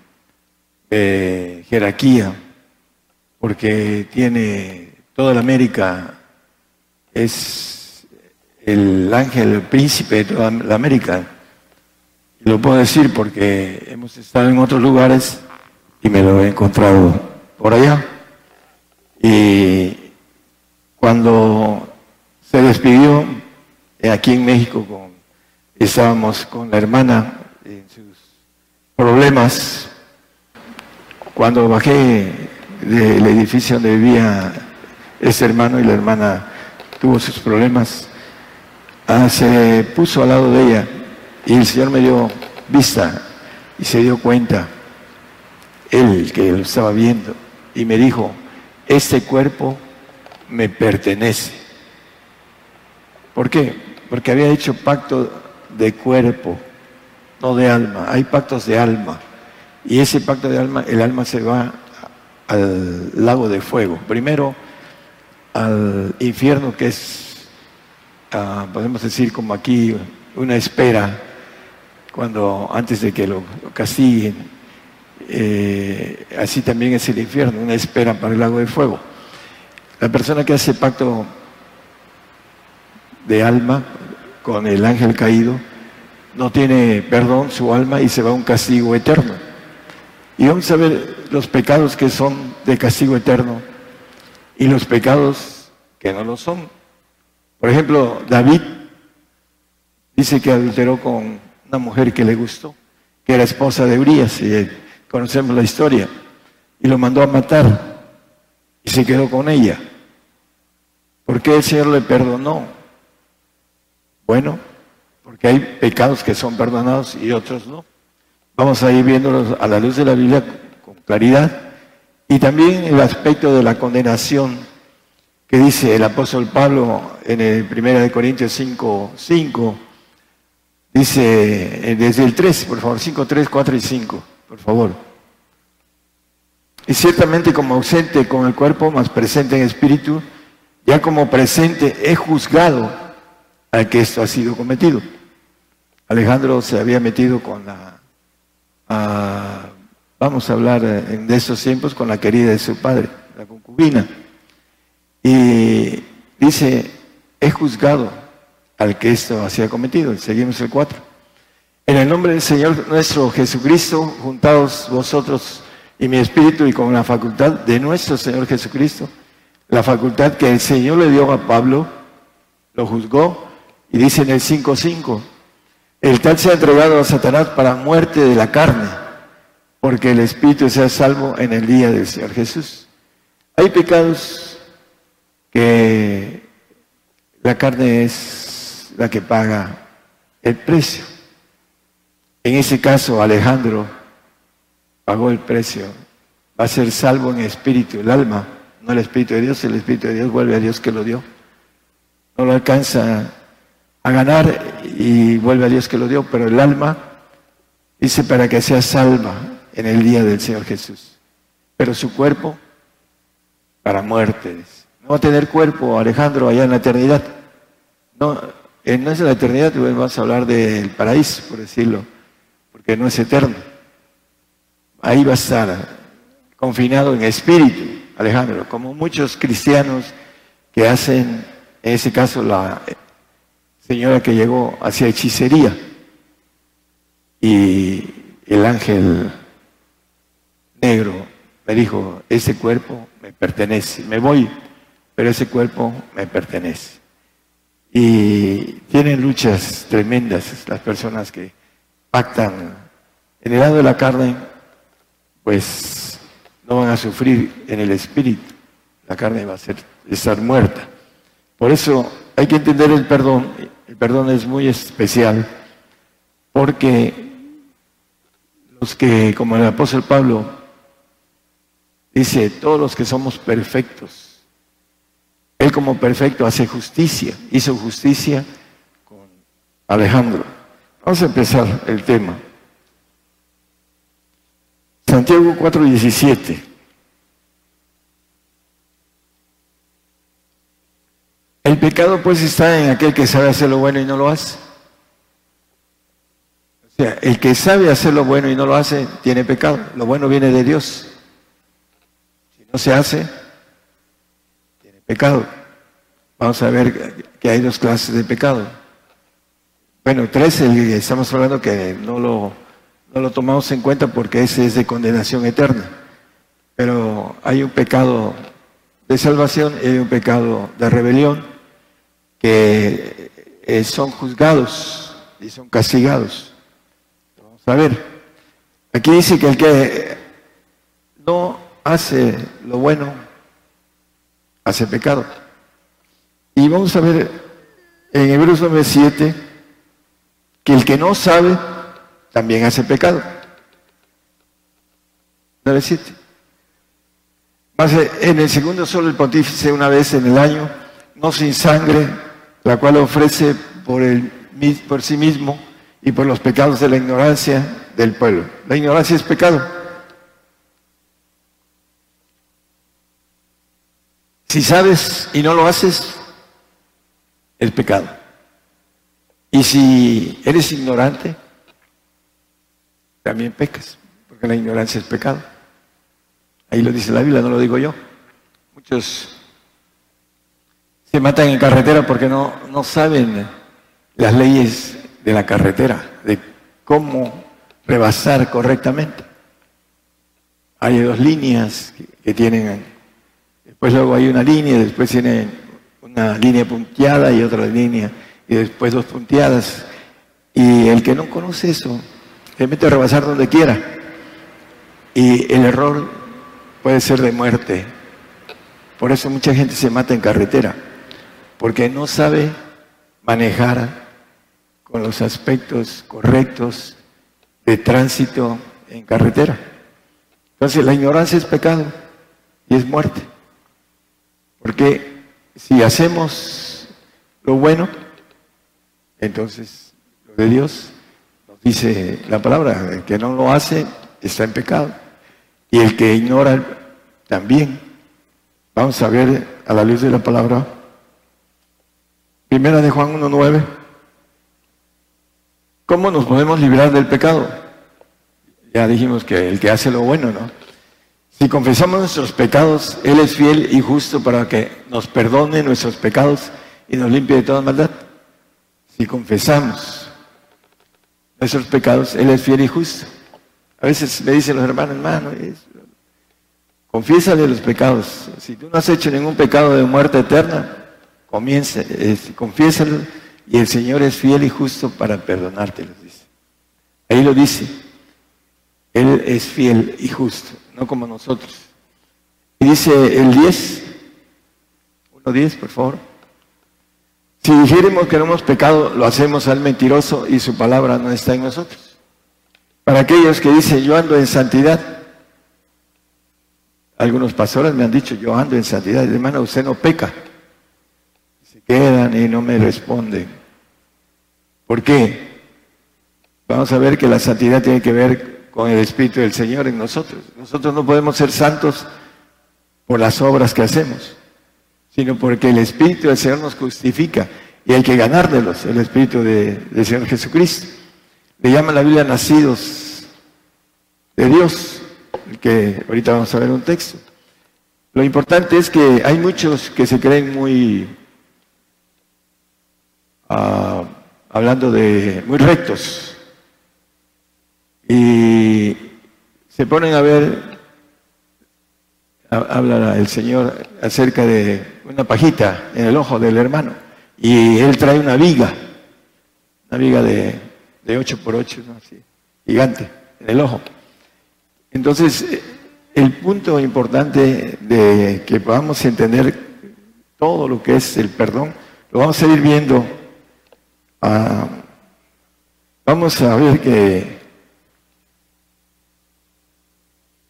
de jerarquía, porque tiene toda la América, es el ángel el príncipe de toda la América. Lo puedo decir porque hemos estado en otros lugares y me lo he encontrado por allá. Y cuando se despidió aquí en México, con, estábamos con la hermana en sus problemas. Cuando bajé del edificio donde vivía ese hermano y la hermana tuvo sus problemas, ah, se puso al lado de ella y el Señor me dio vista y se dio cuenta, él que lo estaba viendo, y me dijo, este cuerpo me pertenece. ¿Por qué? Porque había hecho pacto de cuerpo, no de alma. Hay pactos de alma. Y ese pacto de alma, el alma se va al lago de fuego. Primero al infierno, que es, ah, podemos decir como aquí, una espera, cuando antes de que lo, castiguen, eh, así también es el infierno, una espera para el lago de fuego. La persona que hace pacto de alma con el ángel caído no tiene perdón su alma y se va a un castigo eterno. Y vamos a ver los pecados que son de castigo eterno y los pecados que no lo son. Por ejemplo, David dice que adulteró con una mujer que le gustó, que era esposa de Urias, y conocemos la historia, y lo mandó a matar y se quedó con ella. ¿Por qué el Señor le perdonó? Bueno, porque hay pecados que son perdonados y otros no. Vamos a ir viéndolos a la luz de la Biblia claridad. Y también el aspecto de la condenación que dice el apóstol Pablo en el 1 Corintios 5, 5, dice eh, desde el 3, por favor, 5, 3, 4 y 5, por favor. Y ciertamente como ausente con el cuerpo, más presente en espíritu, ya como presente he juzgado a que esto ha sido cometido. Alejandro se había metido con la, vamos a hablar eh, de esos tiempos, con la querida de su padre, la concubina. Y dice, he juzgado al que esto hacía cometido. Seguimos el 4. En el nombre del Señor nuestro Jesucristo, juntados vosotros y mi espíritu y con la facultad de nuestro Señor Jesucristo, la facultad que el Señor le dio a Pablo, lo juzgó y dice en el 5.5, el tal se ha entregado a Satanás para muerte de la carne, porque el Espíritu sea salvo en el día del Señor Jesús. Hay pecados que la carne es la que paga el precio. En ese caso, Alejandro pagó el precio. Va a ser salvo en espíritu, el alma, no el Espíritu de Dios. El Espíritu de Dios vuelve a Dios que lo dio. No lo alcanza a ganar y vuelve a Dios que lo dio, pero el alma dice para que sea salva en el día del Señor Jesús. Pero su cuerpo para muerte. No va a tener cuerpo Alejandro allá en la eternidad. No, no es en la eternidad, vamos a hablar del paraíso, por decirlo, porque no es eterno. Ahí va a estar confinado en espíritu, Alejandro, como muchos cristianos que hacen, en ese caso, la señora que llegó hacia hechicería y el ángel negro me dijo, ese cuerpo me pertenece, me voy, pero ese cuerpo me pertenece. Y tienen luchas tremendas las personas que pactan en el lado de la carne, pues no van a sufrir en el espíritu. La carne va a ser, estar muerta. Por eso hay que entender el perdón el perdón es muy especial porque los que, como el apóstol Pablo dice, todos los que somos perfectos, él como perfecto hace justicia, hizo justicia con Alejandro. Vamos a empezar el tema. Santiago 4:17. El pecado pues está en aquel que sabe hacer lo bueno y no lo hace. O sea, el que sabe hacer lo bueno y no lo hace, tiene pecado. Lo bueno viene de Dios. No se hace, tiene pecado. Vamos a ver que hay dos clases de pecado. Bueno, tres, estamos hablando que no lo, no lo tomamos en cuenta porque ese es de condenación eterna. Pero hay un pecado de salvación y hay un pecado de rebelión que eh, son juzgados y son castigados. Vamos a ver. Aquí dice que el que no hace lo bueno, hace pecado. Y vamos a ver en Hebreos 9:7 que el que no sabe también hace pecado. 9:7. En el segundo solo el pontífice una vez en el año, no sin sangre, la cual ofrece por, el, por sí mismo y por los pecados de la ignorancia del pueblo. La ignorancia es pecado. Si sabes y no lo haces, es pecado. Y si eres ignorante, también pecas, porque la ignorancia es pecado. Ahí lo dice la Biblia, no lo digo yo. Muchos se matan en carretera porque no, no saben las leyes de la carretera, de cómo rebasar correctamente. Hay dos líneas que, tienen, después luego hay una línea, después tiene una línea punteada y otra línea, y después dos punteadas. Y el que no conoce eso, se mete a rebasar donde quiera. Y el error puede ser de muerte. Por eso mucha gente se mata en carretera, porque no sabe manejar con los aspectos correctos de tránsito en carretera. Entonces la ignorancia es pecado y es muerte. Porque si hacemos lo bueno, entonces lo de Dios nos dice la palabra, el que no lo hace está en pecado. Y el que ignora también. Vamos a ver a la luz de la palabra. Primera de Juan 1.9. ¿Cómo nos podemos librar del pecado? Ya dijimos que el que hace lo bueno, ¿no? Si confesamos nuestros pecados, Él es fiel y justo para que nos perdone nuestros pecados y nos limpie de toda maldad. Si confesamos nuestros pecados, Él es fiel y justo. A veces me dicen los hermanos, hermano, confiésale los pecados. Si tú no has hecho ningún pecado de muerte eterna, comienza, confiésalo y el Señor es fiel y justo para perdonarte, dice. Ahí lo dice. Él es fiel y justo, no como nosotros. Y dice el 10, 1.10, por favor. Si dijéramos que no hemos pecado, lo hacemos al mentiroso y su palabra no está en nosotros. Para aquellos que dicen, yo ando en santidad, algunos pastores me han dicho, yo ando en santidad, hermano, usted no peca. Se quedan y no me responden. ¿Por qué? Vamos a ver que la santidad tiene que ver con el Espíritu del Señor en nosotros. Nosotros no podemos ser santos por las obras que hacemos, sino porque el Espíritu del Señor nos justifica y hay que ganárdelos, el Espíritu del Señor Jesucristo. Le llama la Biblia nacidos de Dios, que ahorita vamos a ver un texto. Lo importante es que hay muchos que se creen muy uh, hablando de muy rectos, y se ponen a ver, habla el Señor acerca de una pajita en el ojo del hermano, y él trae una viga, una viga de, de 8 por 8, gigante, en el ojo. Entonces, el punto importante de que podamos entender todo lo que es el perdón, lo vamos a ir viendo Ah, vamos a ver que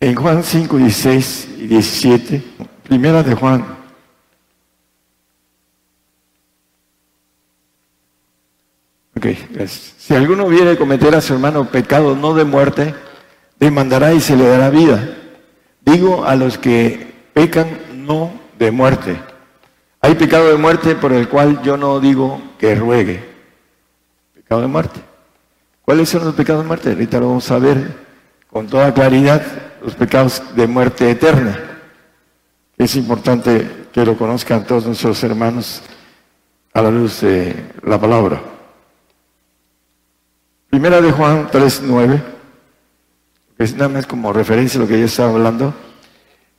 en Juan 5, 16 y 17, primera de Juan, Ok, Si alguno viene a cometer a su hermano pecado no de muerte, demandará y se le dará vida. Digo a los que pecan no de muerte. Hay pecado de muerte por el cual yo no digo que ruegue pecado de muerte. ¿Cuáles son los pecados de muerte? Ahorita lo vamos a ver con toda claridad, los pecados de muerte eterna. Es importante que lo conozcan todos nuestros hermanos a la luz de la palabra. Primera de Juan 3.9, que es nada más como referencia a lo que yo estaba hablando.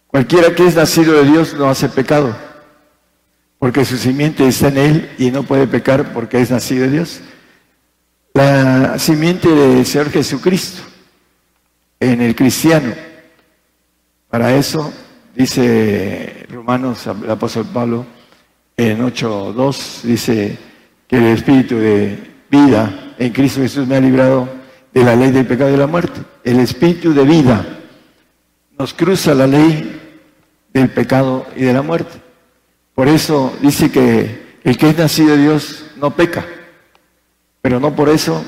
Cualquiera que es nacido de Dios no hace pecado, porque su simiente está en él y no puede pecar porque es nacido de Dios la simiente del Señor Jesucristo en el cristiano. Para eso, dice Romanos, el apóstol Pablo, en 8.2, dice que el Espíritu de vida en Cristo Jesús me ha librado de la ley del pecado y de la muerte. El Espíritu de vida nos cruza la ley del pecado y de la muerte. Por eso dice que el que es nacido de Dios no peca. Pero no por eso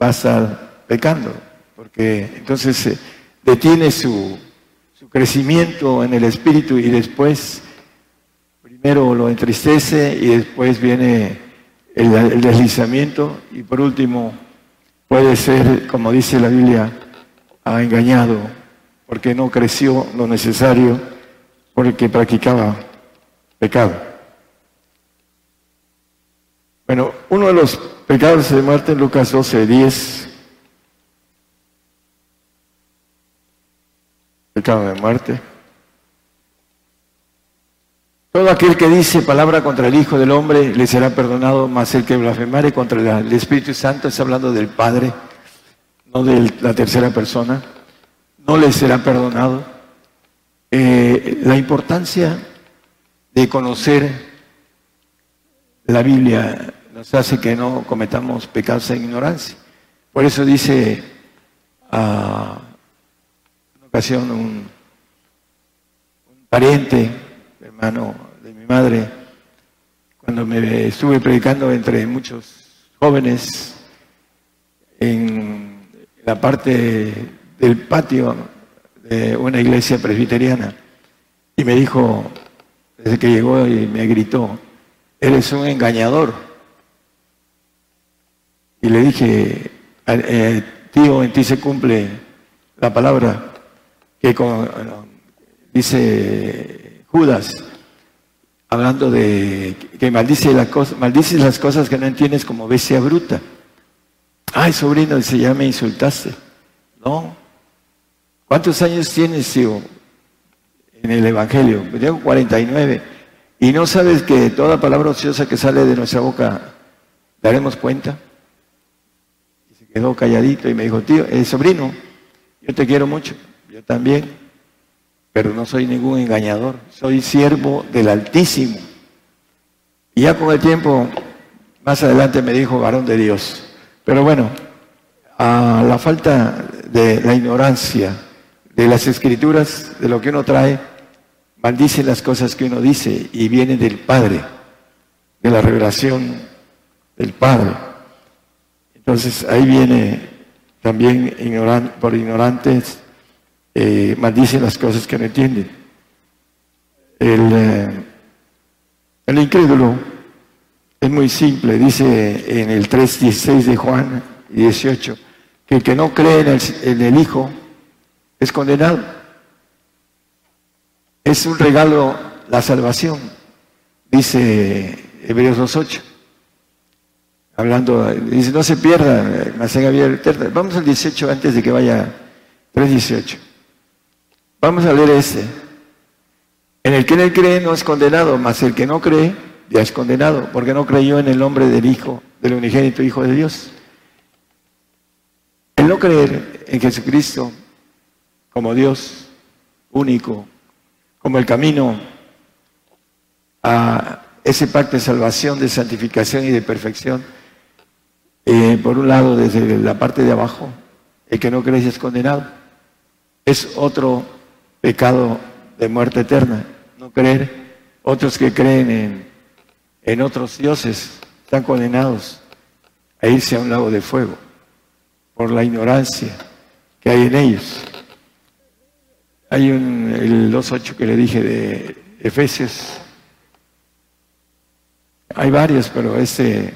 va a estar pecando, porque entonces se detiene su crecimiento en el espíritu y después primero lo entristece y después viene el, deslizamiento y por último puede ser, como dice la Biblia, ha engañado porque no creció lo necesario porque practicaba pecado. Bueno, uno de los pecados de muerte en Lucas 12, 10, pecado de muerte. Todo aquel que dice palabra contra el Hijo del Hombre le será perdonado, mas el que blasfemare contra el Espíritu Santo, está hablando del Padre, no de la tercera persona, no le será perdonado. Eh, la importancia de conocer la Biblia nos hace que no cometamos pecados en ignorancia. Por eso dice una ocasión un, un pariente, hermano de mi madre, cuando me estuve predicando entre muchos jóvenes en la parte del patio de una iglesia presbiteriana y me dijo, desde que llegó y me gritó, eres un engañador. Y le dije, eh, tío, en ti se cumple la palabra que dice Judas, hablando de que maldices las cosas que no entiendes como bestia bruta. Ay, sobrino, dice, ya me insultaste. No, ¿Cuántos años tienes, tío, en el Evangelio? Tengo 49. ¿Y no sabes que toda palabra ociosa que sale de nuestra boca daremos cuenta? Y se quedó calladito y me dijo, tío, eh, sobrino, yo te quiero mucho, yo también, pero no soy ningún engañador, soy siervo del Altísimo. Y ya con el tiempo, más adelante me dijo, varón de Dios. Pero bueno, a la falta de la ignorancia, de las escrituras, de lo que uno trae, maldice las cosas que uno dice y viene del Padre, de la revelación del Padre. Entonces ahí viene también por ignorantes, eh, las cosas que no entienden. El, eh, el incrédulo es muy simple, dice en el 3.16 de Juan 18, que el que no cree en el, en el Hijo, es condenado. Es un regalo la salvación, dice Hebreos 2.8. Hablando, dice, no se pierda, en vida eterna. Vamos al 18 antes de que vaya 3.18. Vamos a leer este. En el que él cree no es condenado, mas el que no cree ya es condenado, porque no creyó en el nombre del Hijo, del unigénito Hijo de Dios. El no creer en Jesucristo como Dios único, como el camino a ese pacto de salvación, de santificación y de perfección. Eh, por un lado, desde la parte de abajo, el que no cree es condenado. Es otro pecado de muerte eterna, no creer. Otros que creen en, en otros dioses están condenados a irse a un lago de fuego por la ignorancia que hay en ellos. Hay un, el 2.8 que le dije de Efesios. Hay varios, pero este,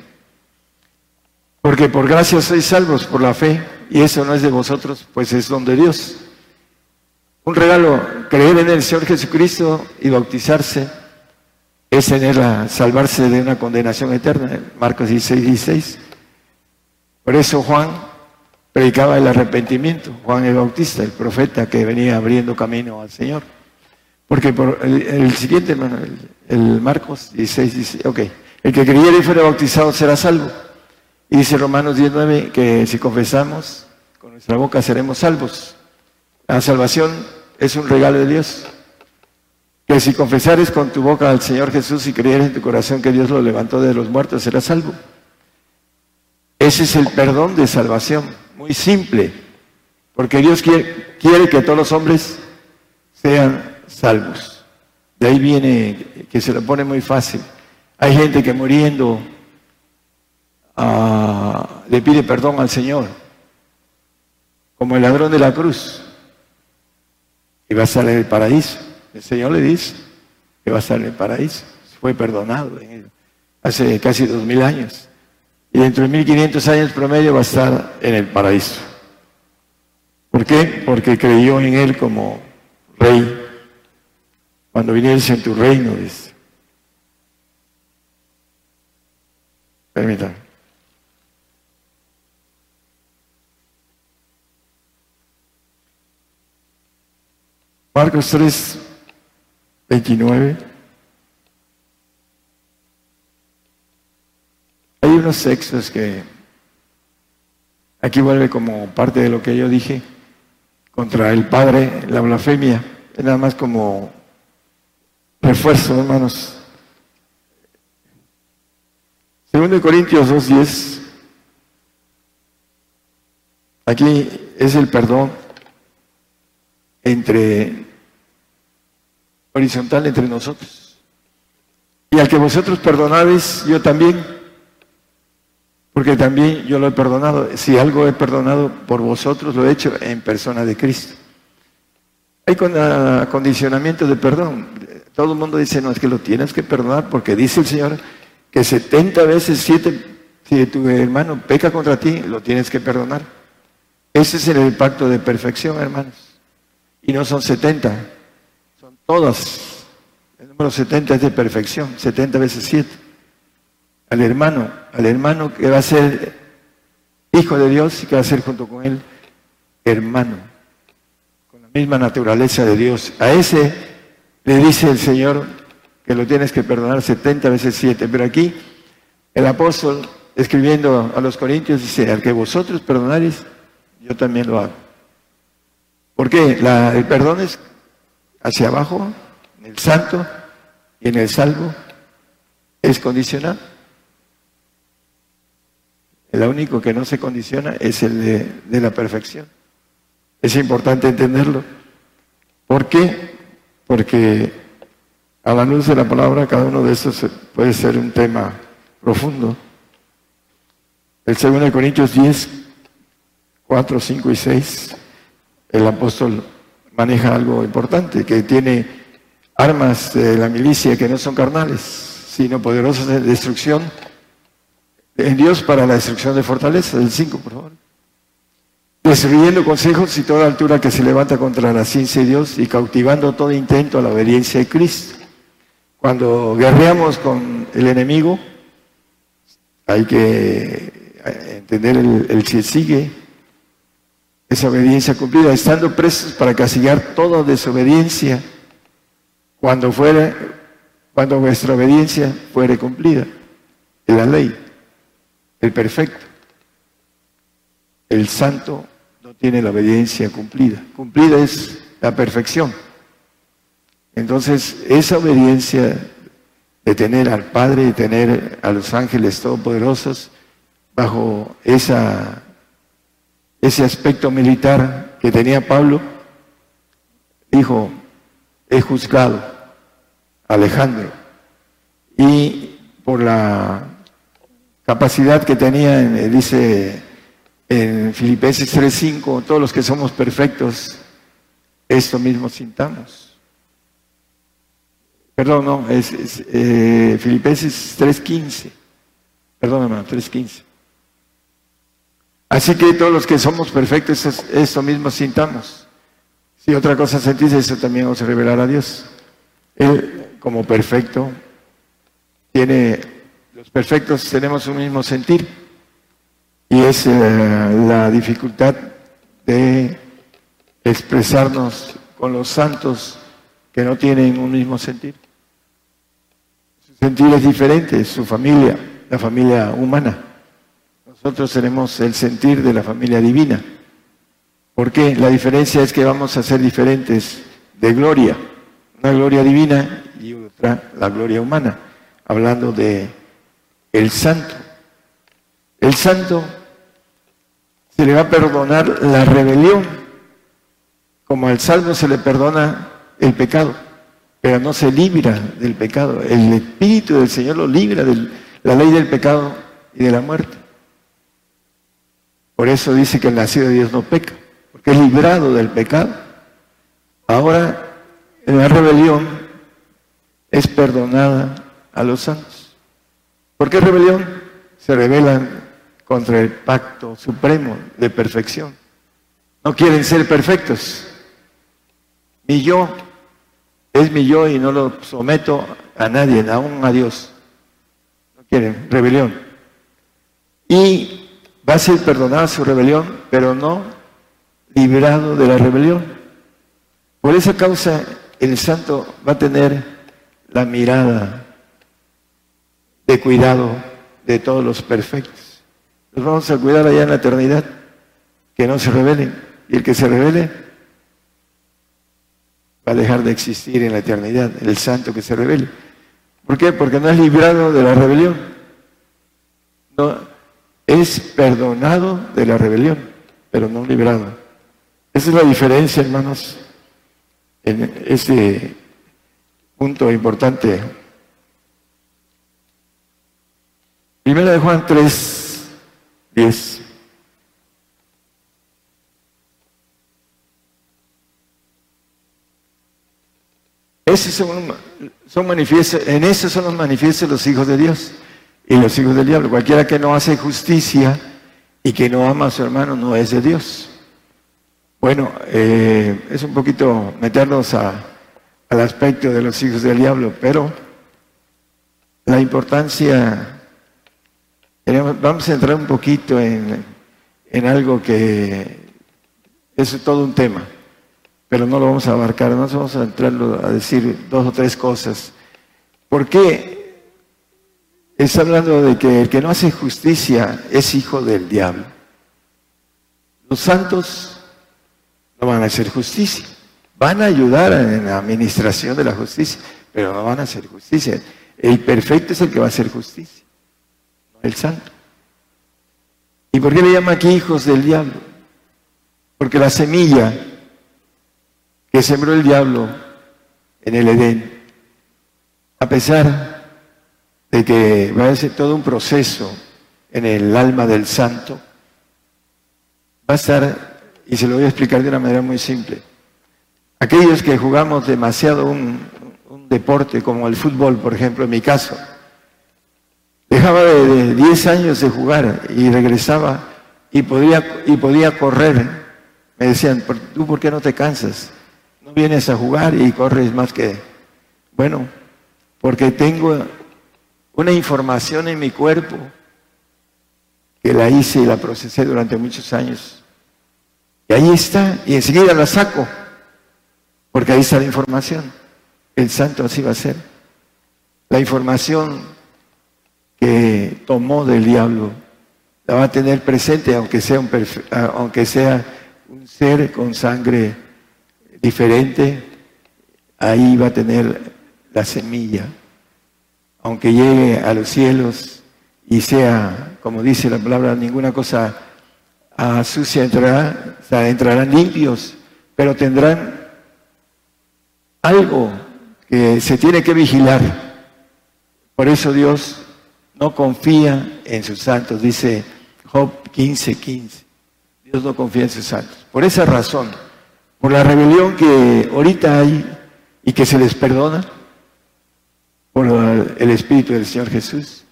porque por gracia sois salvos por la fe, y eso no es de vosotros, pues es don de Dios. Un regalo, creer en el Señor Jesucristo y bautizarse es tener a salvarse de una condenación eterna. Marcos 16, 16. Por eso Juan predicaba el arrepentimiento, Juan el Bautista, el profeta que venía abriendo camino al Señor. Porque por el, siguiente, hermano, el, Marcos 16 dice, ok, el que creyera y fuera bautizado será salvo. Y dice Romanos 19 que si confesamos con nuestra boca seremos salvos. La salvación es un regalo de Dios. Que si confesares con tu boca al Señor Jesús y creyeres en tu corazón que Dios lo levantó de los muertos, serás salvo. Ese es el perdón de salvación muy simple, porque Dios quiere, quiere que todos los hombres sean salvos. De ahí viene que se lo pone muy fácil. Hay gente que muriendo ah, le pide perdón al Señor, como el ladrón de la cruz, y va a estar en el paraíso. El Señor le dice que va a estar en el paraíso. fue perdonado hace casi dos mil años. Y dentro de 1500 años promedio va a estar en el paraíso. ¿Por qué? Porque creyó en él como rey. Cuando vinieres en tu reino, dice. Permítanme. Marcos 3, 29. Hay unos textos que aquí vuelve como parte de lo que yo dije contra el Padre, la blasfemia, es nada más como refuerzo, hermanos. Segundo de Corintios 2.10, aquí es el perdón entre horizontal entre nosotros. Y al que vosotros perdonabais, yo también, porque también yo lo he perdonado. Si algo he perdonado por vosotros, lo he hecho en persona de Cristo. Hay condicionamiento de perdón. Todo el mundo dice, no, es que lo tienes que perdonar porque dice el Señor que 70 veces 7, si tu hermano peca contra ti, lo tienes que perdonar. Ese es el pacto de perfección, hermanos. Y no son 70, Todas. El número 70 es de perfección, 70 veces 7. Al hermano, al hermano que va a ser hijo de Dios y que va a ser junto con él hermano, con la misma naturaleza de Dios. A ese le dice el Señor que lo tienes que perdonar 70 veces 7. Pero aquí el apóstol, escribiendo a los corintios, dice, al que vosotros perdonaréis, yo también lo hago. ¿Por qué? el perdón es hacia abajo, en el santo y en el salvo, es condicional. El único que no se condiciona es el de, la perfección. Es importante entenderlo. ¿Por qué? Porque a la luz de la palabra cada uno de estos puede ser un tema profundo. El 2 Corintios 10, 4, 5 y 6, el apóstol maneja algo importante, que tiene armas de la milicia que no son carnales, sino poderosas de destrucción en Dios para la destrucción de fortaleza. El 5, por favor. Destruyendo consejos y toda altura que se levanta contra la ciencia de Dios y cautivando todo intento a la obediencia de Cristo. Cuando guerreamos con el enemigo, hay que entender el, el que sigue, esa obediencia cumplida, estando presos para castigar toda desobediencia cuando fuera, cuando vuestra obediencia fuere cumplida. En la ley, el perfecto, el santo no tiene la obediencia cumplida. Cumplida es la perfección. Entonces, esa obediencia de tener al Padre y tener a los ángeles todopoderosos bajo esa ese aspecto militar que tenía Pablo, dijo, he juzgado a Alejandro. Y por la capacidad que tenía, dice en Filipenses 3.5, todos los que somos perfectos, esto mismo sintamos. Perdón, no, es, eh, Filipenses 3.15. Perdón, hermano, 3.15. Así que todos los que somos perfectos, esto mismo sintamos. Si otra cosa sentís, eso también os revelará a Dios. Él, como perfecto, tiene, los perfectos tenemos un mismo sentir. Y es eh, la dificultad de expresarnos con los santos que no tienen un mismo sentir. Su sentir es diferente, su familia, la familia humana. Nosotros tenemos el sentir de la familia divina. ¿Por qué? La diferencia es que vamos a ser diferentes de gloria. Una gloria divina y otra la gloria humana. Hablando de el santo. El santo se le va a perdonar la rebelión, como al salvo se le perdona el pecado, pero no se libra del pecado. El Espíritu del Señor lo libra de la ley del pecado y de la muerte. Por eso dice que el nacido de Dios no peca, porque es librado del pecado. Ahora, en la rebelión es perdonada a los santos. ¿Por qué rebelión? Se rebelan contra el pacto supremo de perfección. No quieren ser perfectos. Mi yo es mi yo y no lo someto a nadie, aún a Dios. No quieren, rebelión. Y va a ser perdonada su rebelión, pero no librado de la rebelión. Por esa causa el santo va a tener la mirada de cuidado de todos los perfectos. Los vamos a cuidar allá en la eternidad, que no se rebelen. Y el que se rebele va a dejar de existir en la eternidad, el santo que se rebele. ¿Por qué? Porque no es librado de la rebelión. No, es perdonado de la rebelión, pero no librado. Esa es la diferencia, hermanos, en este punto importante. Primera de Juan 3, 10. son, son manifiestos, en eso son los manifiestos los hijos de Dios y los hijos del diablo. Cualquiera que no hace justicia y que no ama a su hermano no es de Dios. Bueno, eh, es un poquito meternos al aspecto de los hijos del diablo, pero la importancia, vamos a entrar un poquito en, en algo que es todo un tema pero no lo vamos a abarcar, no vamos a entrar a decir dos o tres cosas. ¿Por qué está hablando de que el que no hace justicia es hijo del diablo? Los santos no van a hacer justicia, van a ayudar en la administración de la justicia, pero no van a hacer justicia. El perfecto es el que va a hacer justicia, no el santo. ¿Y por qué le llama aquí hijos del diablo? Porque la semilla que sembró el diablo en el Edén, a pesar de que va a ser todo un proceso en el alma del santo, va a estar, y se lo voy a explicar de una manera muy simple, aquellos que jugamos demasiado un, deporte como el fútbol, por ejemplo, en mi caso, dejaba de, 10 años de jugar y regresaba y podía, y podía correr. Me decían, ¿tú por qué no te cansas? no vienes a jugar y corres más que... Bueno, porque tengo una información en mi cuerpo que la hice y la procesé durante muchos años. Y ahí está, y enseguida la saco, porque ahí está la información. El santo así va a ser. La información que tomó del diablo la va a tener presente, aunque sea un, aunque sea un ser con sangre diferente, ahí va a tener la semilla. Aunque llegue a los cielos y sea, como dice la palabra, ninguna cosa sucia entrará, o sea, entrarán limpios, pero tendrán algo que se tiene que vigilar. Por eso Dios no confía en sus santos, dice Job 15:15. 15. Dios no confía en sus santos. Por esa razón, por la rebelión que ahorita hay y que se les perdona por el Espíritu del Señor Jesús.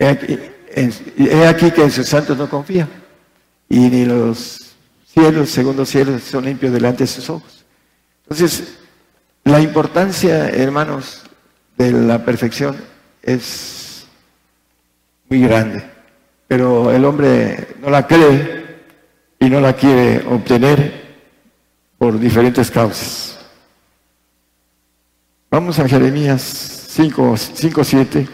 He aquí, que en sus santos no confía y ni los cielos, segundos cielos, son limpios delante de sus ojos. Entonces, la importancia, hermanos, de la perfección es muy grande, pero el hombre no la cree y no la quiere obtener por diferentes causas. Vamos a Jeremías 5, 5 7.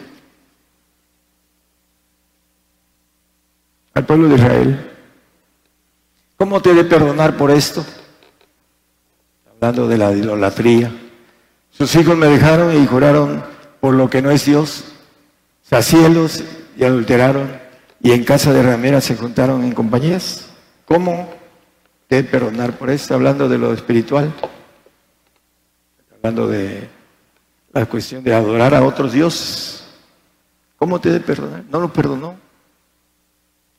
Al pueblo de Israel. ¿Cómo te he de perdonar por esto? Hablando de la idolatría. Sus hijos me dejaron y juraron por lo que no es Dios. Sacielos y adulteraron y en casa de rameras se juntaron en compañías. ¿Cómo de perdonar por eso, hablando de lo espiritual, hablando de la cuestión de adorar a otros dioses. ¿Cómo te de perdonar? No lo perdonó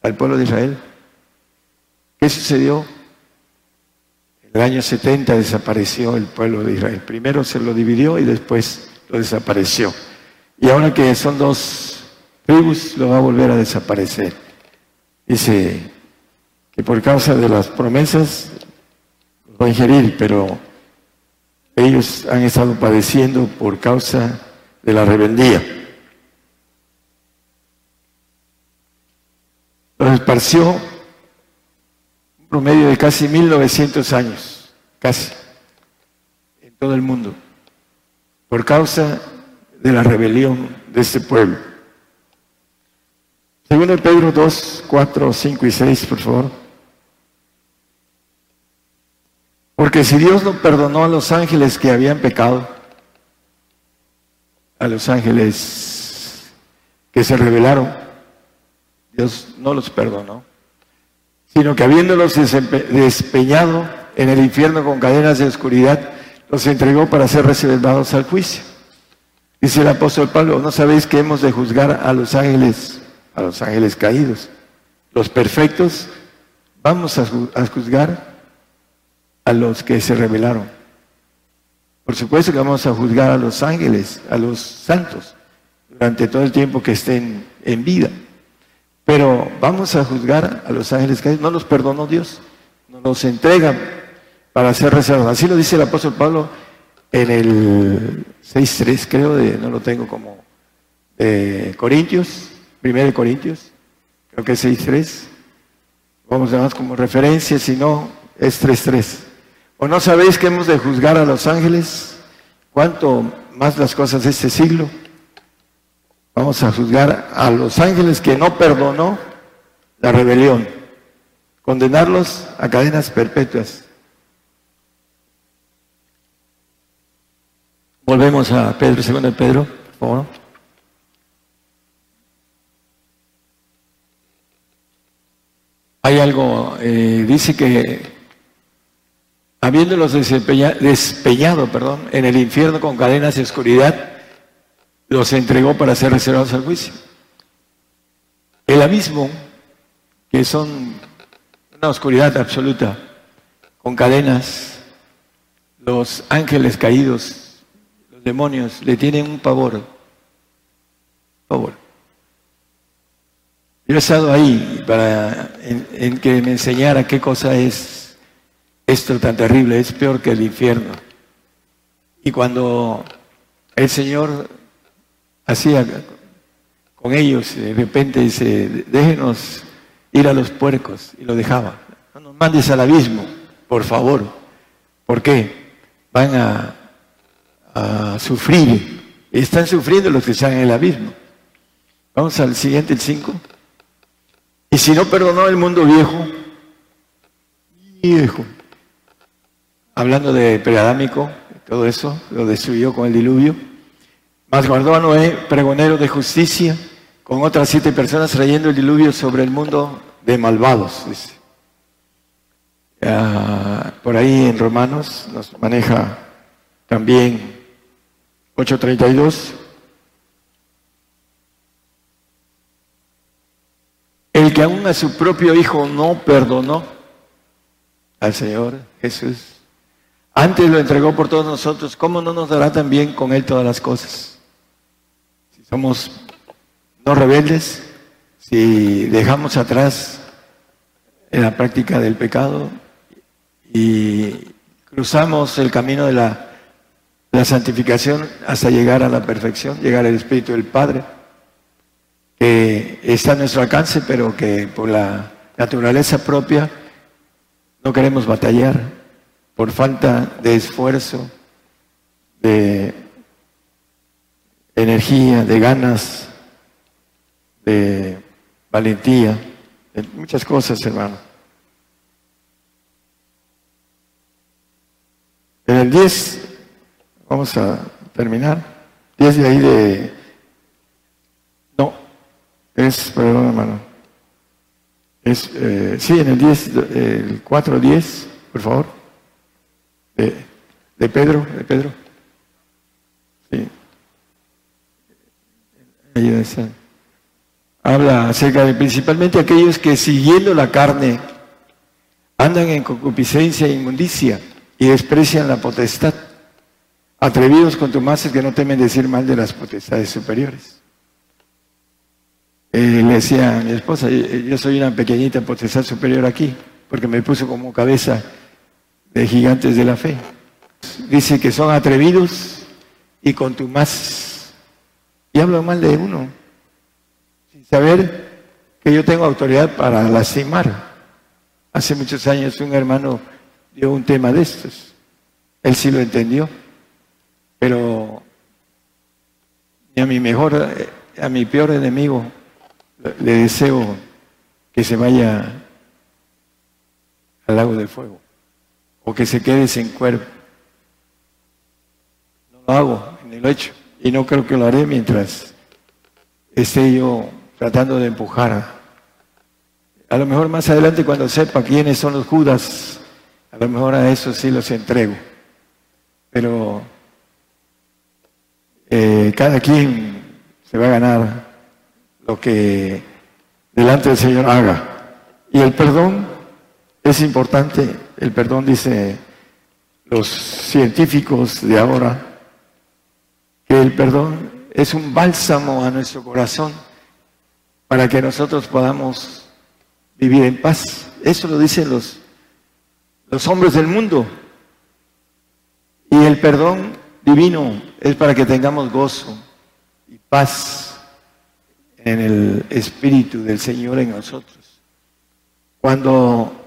al pueblo de Israel. ¿Qué sucedió? En el año 70 desapareció el pueblo de Israel. Primero se lo dividió y después lo desapareció. Y ahora que son dos tribus, lo va a volver a desaparecer. Dice que por causa de las promesas va a ingerir, pero ellos han estado padeciendo por causa de la rebeldía. Los esparció un promedio de casi 1900 años, casi, en todo el mundo, por causa de la rebelión de este pueblo. Segundo Pedro 2, 4, 5 y 6, por favor. Porque si Dios no perdonó a los ángeles que habían pecado, a los ángeles que se rebelaron, Dios no los perdonó, sino que habiéndolos despeñado en el infierno con cadenas de oscuridad, los entregó para ser reservados al juicio. Dice el apóstol Pablo, ¿no sabéis que hemos de juzgar a los ángeles, a los ángeles caídos? Los perfectos, vamos a juzgar a los que se rebelaron. Por supuesto que vamos a juzgar a los ángeles, a los santos, durante todo el tiempo que estén en vida. Pero vamos a juzgar a los ángeles que no los perdonó Dios, no los entregan para ser reservados. Así lo dice el apóstol Pablo en el 6.3, creo, de, no lo tengo como Corintios, primero de Corintios, creo que es 6.3. Vamos a más como referencia, si no, es 3.3. ¿O no sabéis que hemos de juzgar a los ángeles? ¿Cuánto más las cosas de este siglo? Vamos a juzgar a los ángeles que no perdonó la rebelión, condenarlos a cadenas perpetuas. Volvemos a Pedro, segundo de Pedro, por favor. Hay algo, eh, dice que habiéndolos despeñado perdón, en el infierno con cadenas de oscuridad, los entregó para ser reservados al juicio. El abismo, que son una oscuridad absoluta, con cadenas, los ángeles caídos, los demonios, le tienen un pavor. Pavor. Yo he estado ahí para en que me enseñara qué cosa es esto tan terrible, es peor que el infierno. Y cuando el Señor hacía con ellos, de repente dice, déjenos ir a los puercos, y lo dejaba. No nos mandes al abismo, por favor. ¿Por qué? Van a, sufrir. Están sufriendo los que están en el abismo. Vamos al siguiente, el 5. Y si no perdonó el mundo viejo, viejo, hablando de preadámico, todo eso, lo destruyó con el diluvio. Mas guardó a Noé, pregonero de justicia, con otras siete personas trayendo el diluvio sobre el mundo de malvados. Dice. por ahí en Romanos nos maneja también 832. El que aún a su propio hijo no perdonó al Señor Jesús antes lo entregó por todos nosotros, ¿cómo no nos dará también con Él todas las cosas? Si somos no rebeldes, si dejamos atrás en la práctica del pecado y cruzamos el camino de la, la santificación hasta llegar a la perfección, llegar al Espíritu del Padre, que está a nuestro alcance, pero que por la naturaleza propia no queremos batallar por falta de esfuerzo, de energía, de ganas, de valentía, de muchas cosas, hermano. En el 10, vamos a terminar, 10 de ahí de... No, es, perdón hermano, es, eh, sí, en el 10, el 4, 10, por favor de, Pedro, de Pedro. Sí. Habla acerca de principalmente aquellos que siguiendo la carne andan en concupiscencia e inmundicia y desprecian la potestad. atrevidos contumaces que no temen decir mal de las potestades superiores. Eh, le decía a mi esposa, yo soy una pequeñita potestad superior aquí, porque me puso como cabeza de gigantes de la fe. Dice que son atrevidos y contumaces. Y hablo mal de uno, sin saber que yo tengo autoridad para lastimar. Hace muchos años un hermano dio un tema de estos. Él sí lo entendió, pero a mi mejor, a mi peor enemigo le deseo que se vaya al lago de fuego que se quede sin cuerpo. No lo hago, ni lo he hecho. Y no creo que lo haré mientras esté yo tratando de empujar. A, a lo mejor más adelante cuando sepa quiénes son los Judas, a lo mejor a eso sí los entrego. Pero eh, cada quien se va a ganar lo que delante del Señor haga. Y el perdón es importante. El perdón, dice los científicos de ahora, que el perdón es un bálsamo a nuestro corazón para que nosotros podamos vivir en paz. Eso lo dicen los, los hombres del mundo. Y el perdón divino es para que tengamos gozo y paz en el Espíritu del Señor en nosotros. Cuando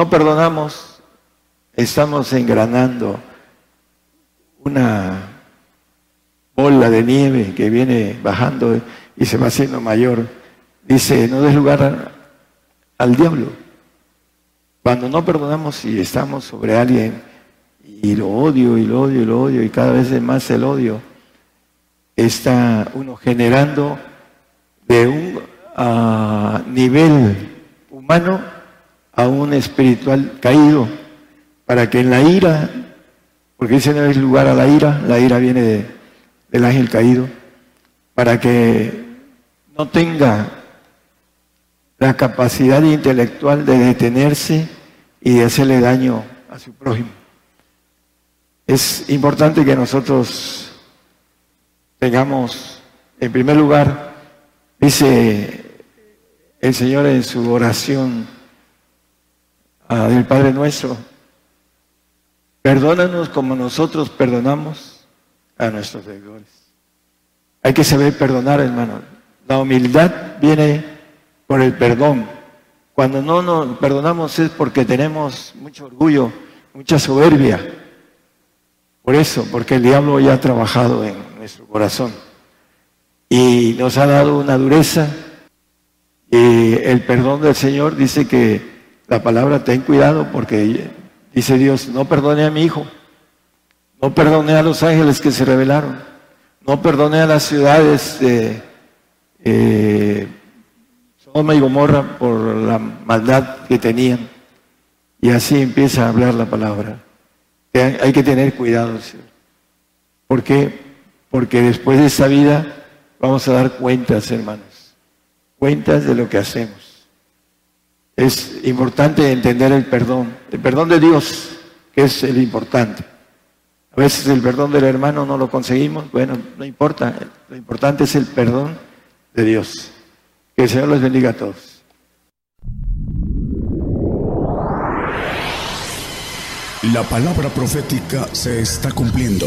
no perdonamos, estamos engranando una bola de nieve que viene bajando y se va haciendo mayor. Dice, no des lugar al diablo. Cuando no perdonamos y estamos sobre alguien y lo odio y lo odio y lo odio y cada vez más el odio, está uno generando de un ah, nivel humano a un espiritual caído, para que en la ira, porque dice no hay lugar a la ira, la ira viene del ángel caído, para que no tenga la capacidad intelectual de detenerse y de hacerle daño a su prójimo. Es importante que nosotros tengamos, en primer lugar, Dice el Señor en su oración ah, del Padre nuestro, perdónanos como nosotros perdonamos a nuestros deudores. Hay que saber perdonar, hermano. La humildad viene por el perdón. Cuando no nos perdonamos es porque tenemos mucho orgullo, mucha soberbia. Por eso, porque el diablo ya ha trabajado en nuestro corazón y nos ha dado una dureza. Y el perdón del Señor dice que la palabra ten cuidado porque dice Dios, no perdone a mi hijo, no perdone a los ángeles que se rebelaron, no perdone a las ciudades de eh, y Gomorra por la maldad que tenían. Y así empieza a hablar la palabra. Hay que tener cuidado, Señor. ¿Por qué? Porque después de esta vida Vamos a dar cuentas, hermanos, cuentas de lo que hacemos. Es importante entender el perdón, el perdón de Dios, que es el importante. A veces el perdón del hermano no lo conseguimos, bueno, no importa, lo importante es el perdón de Dios. Que el Señor los bendiga a todos. La palabra profética se está cumpliendo.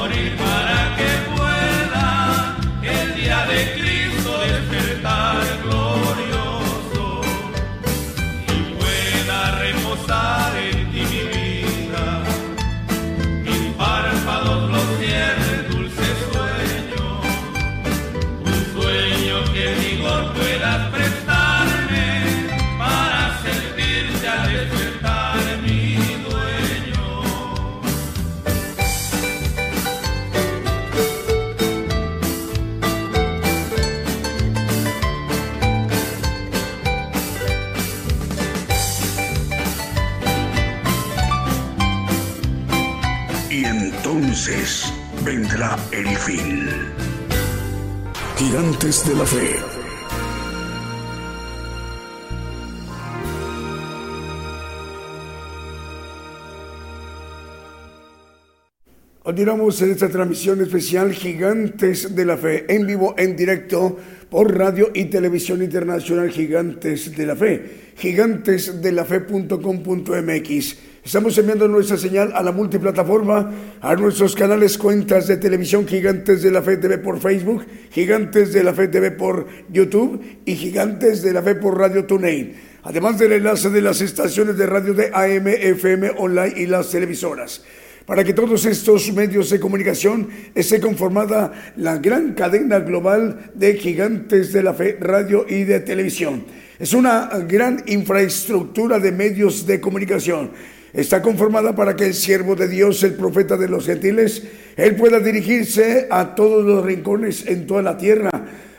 entonces vendrá el fin. Gigantes de la Fe. Continuamos en esta transmisión especial Gigantes de la Fe, en vivo, en directo, por radio y televisión internacional Gigantes de la Fe, gigantesdelafe.com.mx Estamos enviando nuestra señal a la multiplataforma, a nuestros canales cuentas de televisión Gigantes de la Fe TV por Facebook, Gigantes de la Fe TV por YouTube y Gigantes de la Fe por Radio TuneIn. Además del enlace de las estaciones de radio de AM, FM, online y las televisoras para que todos estos medios de comunicación esté conformada la gran cadena global de gigantes de la fe, radio y de televisión. Es una gran infraestructura de medios de comunicación. Está conformada para que el siervo de Dios, el profeta de los gentiles, él pueda dirigirse a todos los rincones en toda la tierra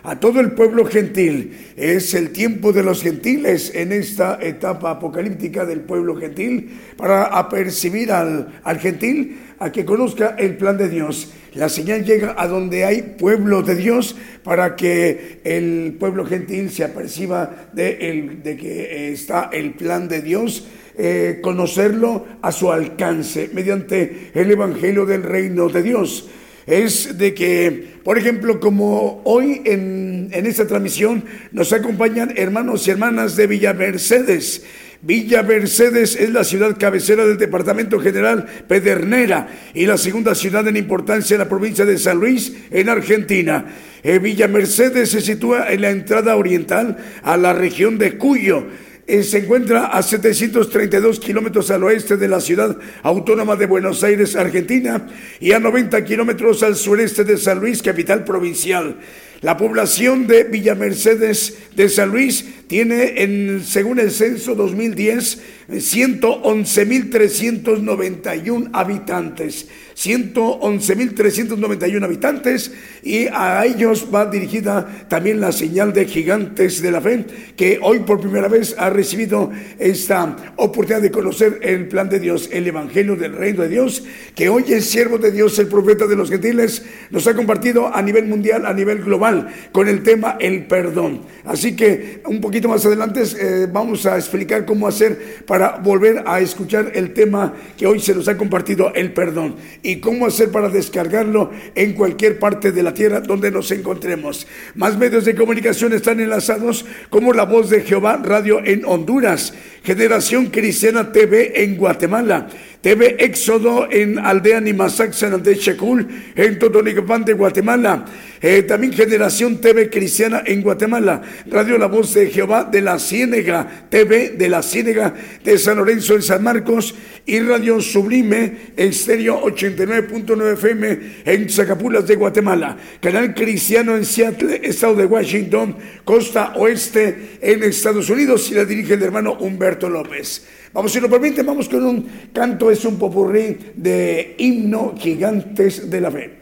a todo el pueblo gentil. Es el tiempo de los gentiles en esta etapa apocalíptica del pueblo gentil para apercibir al, al gentil a que conozca el plan de Dios. La señal llega a donde hay pueblo de Dios para que el pueblo gentil se aperciba de, de que está el plan de Dios. Eh, conocerlo a su alcance mediante el Evangelio del Reino de Dios es de que, por ejemplo, como hoy en, esta transmisión nos acompañan hermanos y hermanas de Villa Mercedes. Villa Mercedes es la ciudad cabecera del Departamento General Pedernera y la segunda ciudad en importancia en la provincia de San Luis, en Argentina. Eh, Villa Mercedes se sitúa en la entrada oriental a la región de Cuyo eh, se encuentra a 732 kilómetros al oeste de la ciudad autónoma de Buenos Aires, Argentina, y a 90 kilómetros al sureste de San Luis, capital provincial. La población de Villa Mercedes de San Luis tiene, en, según el censo 2010, 111.391 habitantes. 111.391 habitantes y a ellos va dirigida también la señal de gigantes de la fe que hoy por primera vez ha recibido esta oportunidad de conocer el plan de Dios, el Evangelio del Reino de Dios, que hoy el siervo de Dios, el profeta de los gentiles, nos ha compartido a nivel mundial, a nivel global, con el tema el perdón. Así que un poquito más adelante eh, vamos a explicar cómo hacer para volver a escuchar el tema que hoy se nos ha compartido, el perdón y cómo hacer para descargarlo en cualquier parte de la tierra donde nos encontremos. Más medios de comunicación están enlazados como La Voz de Jehová Radio en Honduras, Generación Cristiana TV en Guatemala, TV Éxodo en Aldea Nimasaxan de Checul, en Totonicapán de Guatemala. Eh, también Generación TV Cristiana en Guatemala. Radio La Voz de Jehová de la Ciénega, TV de la Ciénega de San Lorenzo en San Marcos. Y Radio Sublime Estéreo 89.9 FM en Zacapulas de Guatemala. Canal Cristiano en Seattle, Estado de Washington, Costa Oeste en Estados Unidos. Y la dirige el hermano Humberto López. Vamos, si lo permiten, vamos con un canto, es un popurrí de himno gigantes de la fe.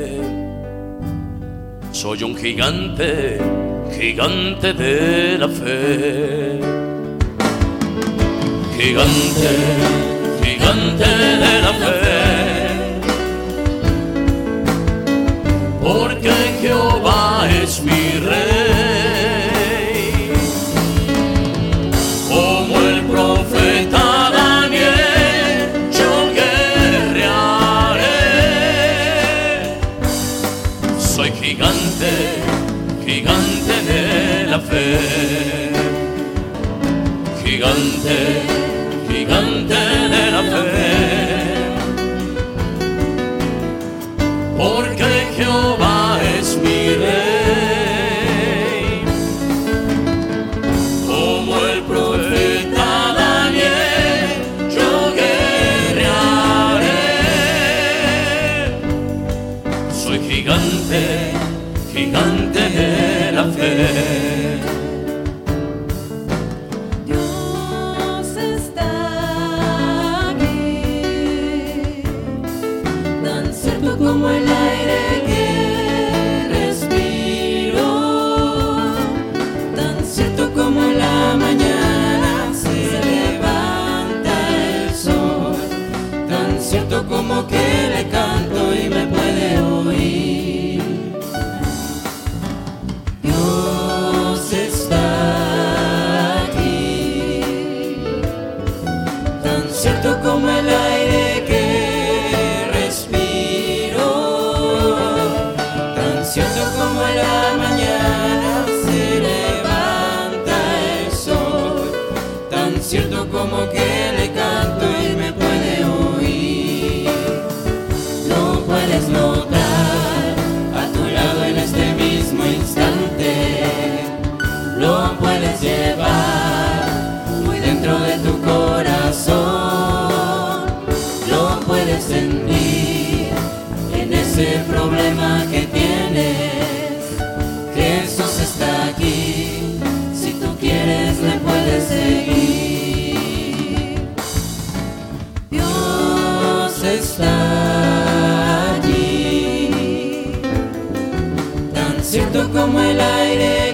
Soy un gigante gigante de la fe. Gigante, gigante de la fe. Porque Jehová es mi rey. Gigante, como el aire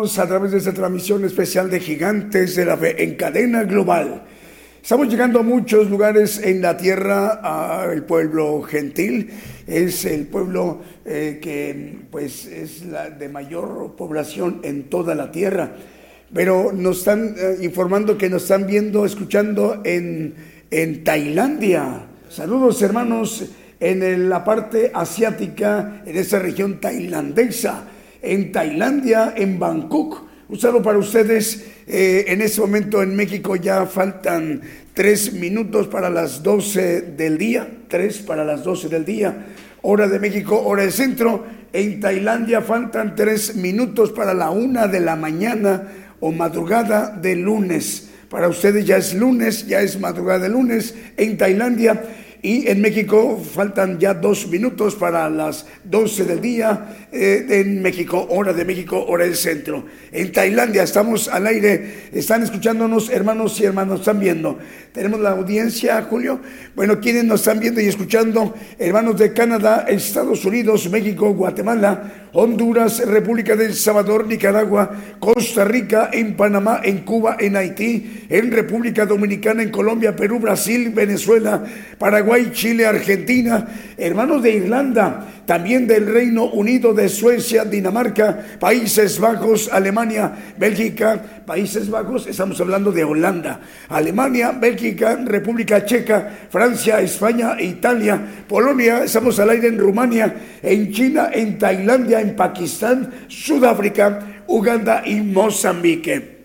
a través de esta transmisión especial de Gigantes de la Fe en cadena global. Estamos llegando a muchos lugares en la tierra, el pueblo gentil, es el pueblo eh, que pues es la de mayor población en toda la tierra. Pero nos están eh, informando que nos están viendo, escuchando en, en Tailandia. Saludos hermanos en el- la parte asiática, en esa región tailandesa en Tailandia, en Bangkok. Un para ustedes. Eh, en este momento en México ya faltan tres minutos para las 12 del día, tres para las 12 del día, hora de México, hora del centro. En Tailandia faltan tres minutos para la una de la mañana o madrugada de lunes. Para ustedes ya es lunes, ya es madrugada de lunes en Tailandia. Y en México faltan ya dos minutos para las 12 del día eh, en México, hora de México, hora del centro. En Tailandia estamos al aire, están escuchándonos hermanos y hermanos, están viendo. Tenemos la audiencia, Julio. Bueno, quienes nos están viendo y escuchando, hermanos de Canadá, Estados Unidos, México, Guatemala, Honduras, República del Salvador, Nicaragua, Costa Rica, en Panamá, en Cuba, en Haití, en República Dominicana, en Colombia, Perú, Brasil, Venezuela, Paraguay, Chile, Argentina, hermanos de Irlanda, también del Reino Unido, de Suecia, Dinamarca, Países Bajos, Alemania, Bélgica, Países Bajos, estamos hablando de Holanda, Alemania, Bélgica, República Checa, Francia, España, Italia, Polonia, estamos al aire en Rumania, en China, en Tailandia, en Pakistán, Sudáfrica, Uganda y Mozambique.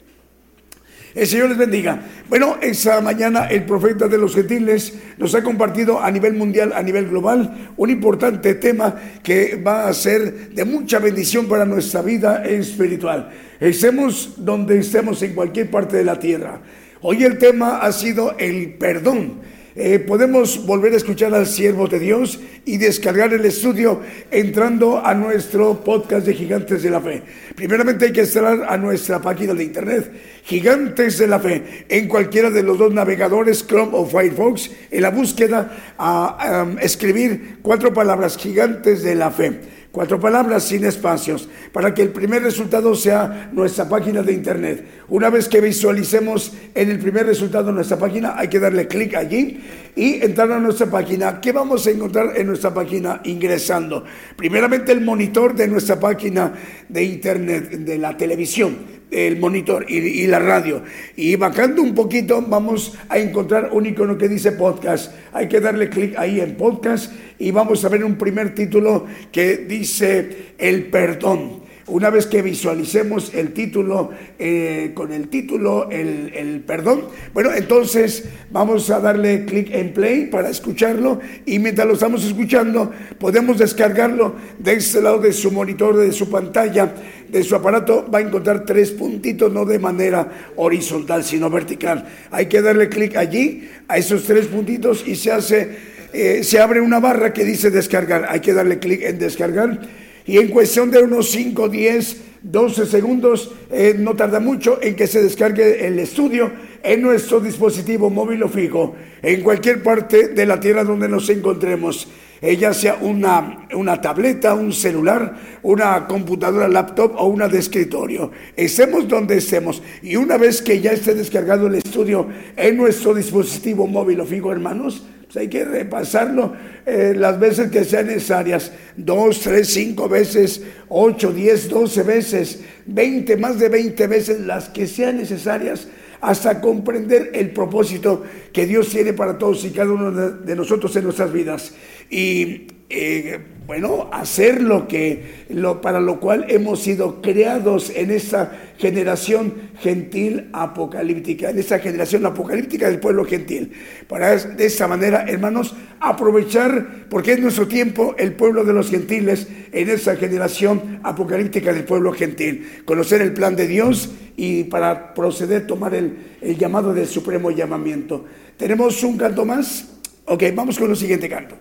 El Señor les bendiga. Bueno, esa mañana el profeta de los gentiles nos ha compartido a nivel mundial, a nivel global, un importante tema que va a ser de mucha bendición para nuestra vida espiritual. Estemos donde estemos en cualquier parte de la tierra. Hoy el tema ha sido el perdón. Eh, podemos volver a escuchar al siervo de Dios y descargar el estudio entrando a nuestro podcast de Gigantes de la Fe. Primeramente hay que entrar a nuestra página de internet, Gigantes de la Fe, en cualquiera de los dos navegadores, Chrome o Firefox, en la búsqueda a escribir cuatro palabras, Gigantes de la Fe Cuatro palabras sin espacios, para que el primer resultado sea nuestra página de internet. Una vez que visualicemos en el primer resultado nuestra página, hay que darle clic allí y entrar a nuestra página. ¿Qué vamos a encontrar en nuestra página ingresando? Primeramente el monitor de nuestra página de internet, de la televisión el monitor y, la radio. Y bajando un poquito vamos a encontrar un icono que dice podcast. Hay que darle clic ahí en podcast y vamos a ver un primer título que dice el perdón. Una vez que visualicemos el título, eh, con el título, el, perdón, bueno, entonces vamos a darle clic en play para escucharlo y mientras lo estamos escuchando podemos descargarlo de este lado de su monitor, de su pantalla, de su aparato, va a encontrar tres puntitos, no de manera horizontal, sino vertical. Hay que darle clic allí, a esos tres puntitos y se hace... Eh, se abre una barra que dice descargar. Hay que darle clic en descargar y en cuestión de unos 5, 10, 12 segundos, eh, no tarda mucho en que se descargue el estudio en nuestro dispositivo móvil o fijo, en cualquier parte de la tierra donde nos encontremos, ella sea una, una tableta, un celular, una computadora, laptop o una de escritorio. Estemos donde estemos. Y una vez que ya esté descargado el estudio en nuestro dispositivo móvil o fijo, hermanos, pues hay que repasarlo eh, las veces que sean necesarias. Dos, tres, cinco veces, ocho, diez, doce veces, veinte, más de veinte veces, las que sean necesarias hasta comprender el propósito que Dios tiene para todos y cada uno de nosotros en nuestras vidas. Y eh, bueno, hacer lo que, lo, para lo cual hemos sido creados en esta generación gentil apocalíptica, en esta generación apocalíptica del pueblo gentil. Para de esta manera, hermanos, aprovechar, porque es nuestro tiempo, el pueblo de los gentiles en esta generación apocalíptica del pueblo gentil. Conocer el plan de Dios y para proceder, tomar el, el llamado del supremo llamamiento. ¿Tenemos un canto más? Ok, vamos con el siguiente canto.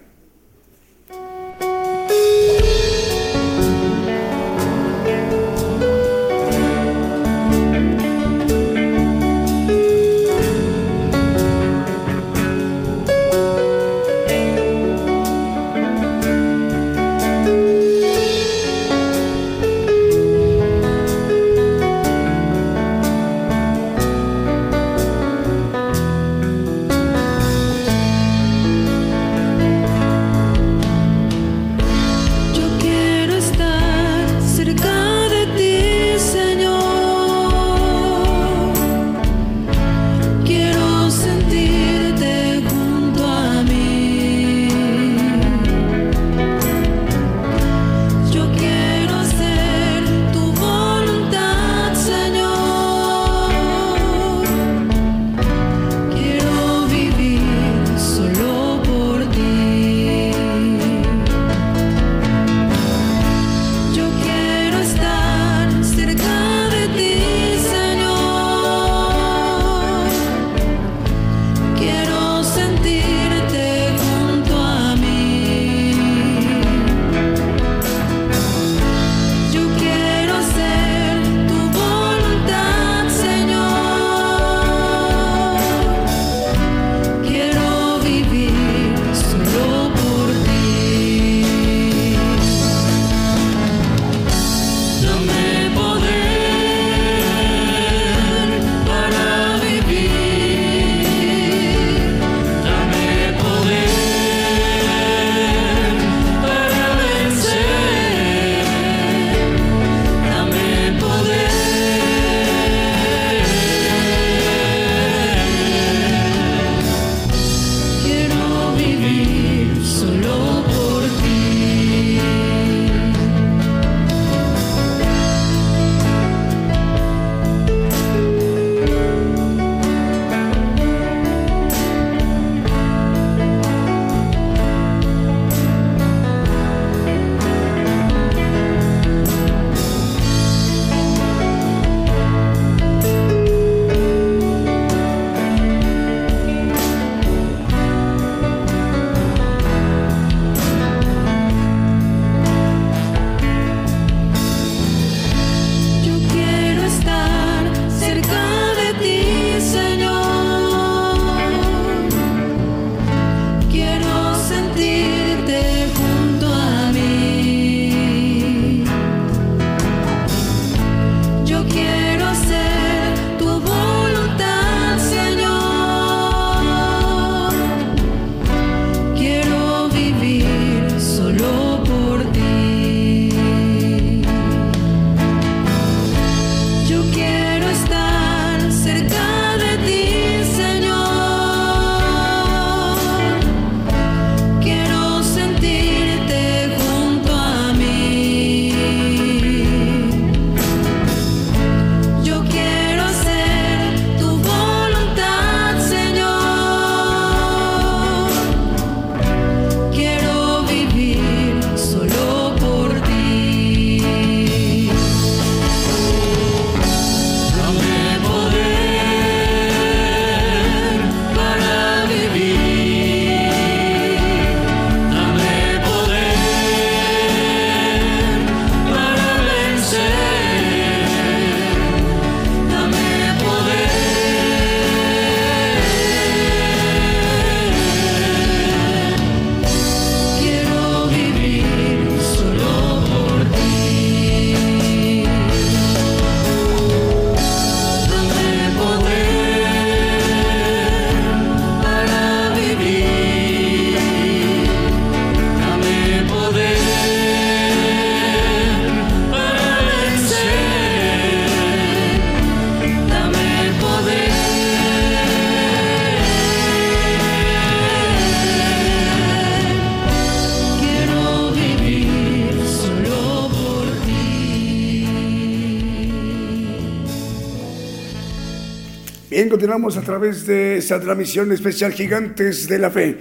Continuamos a través de esta transmisión especial Gigantes de la Fe.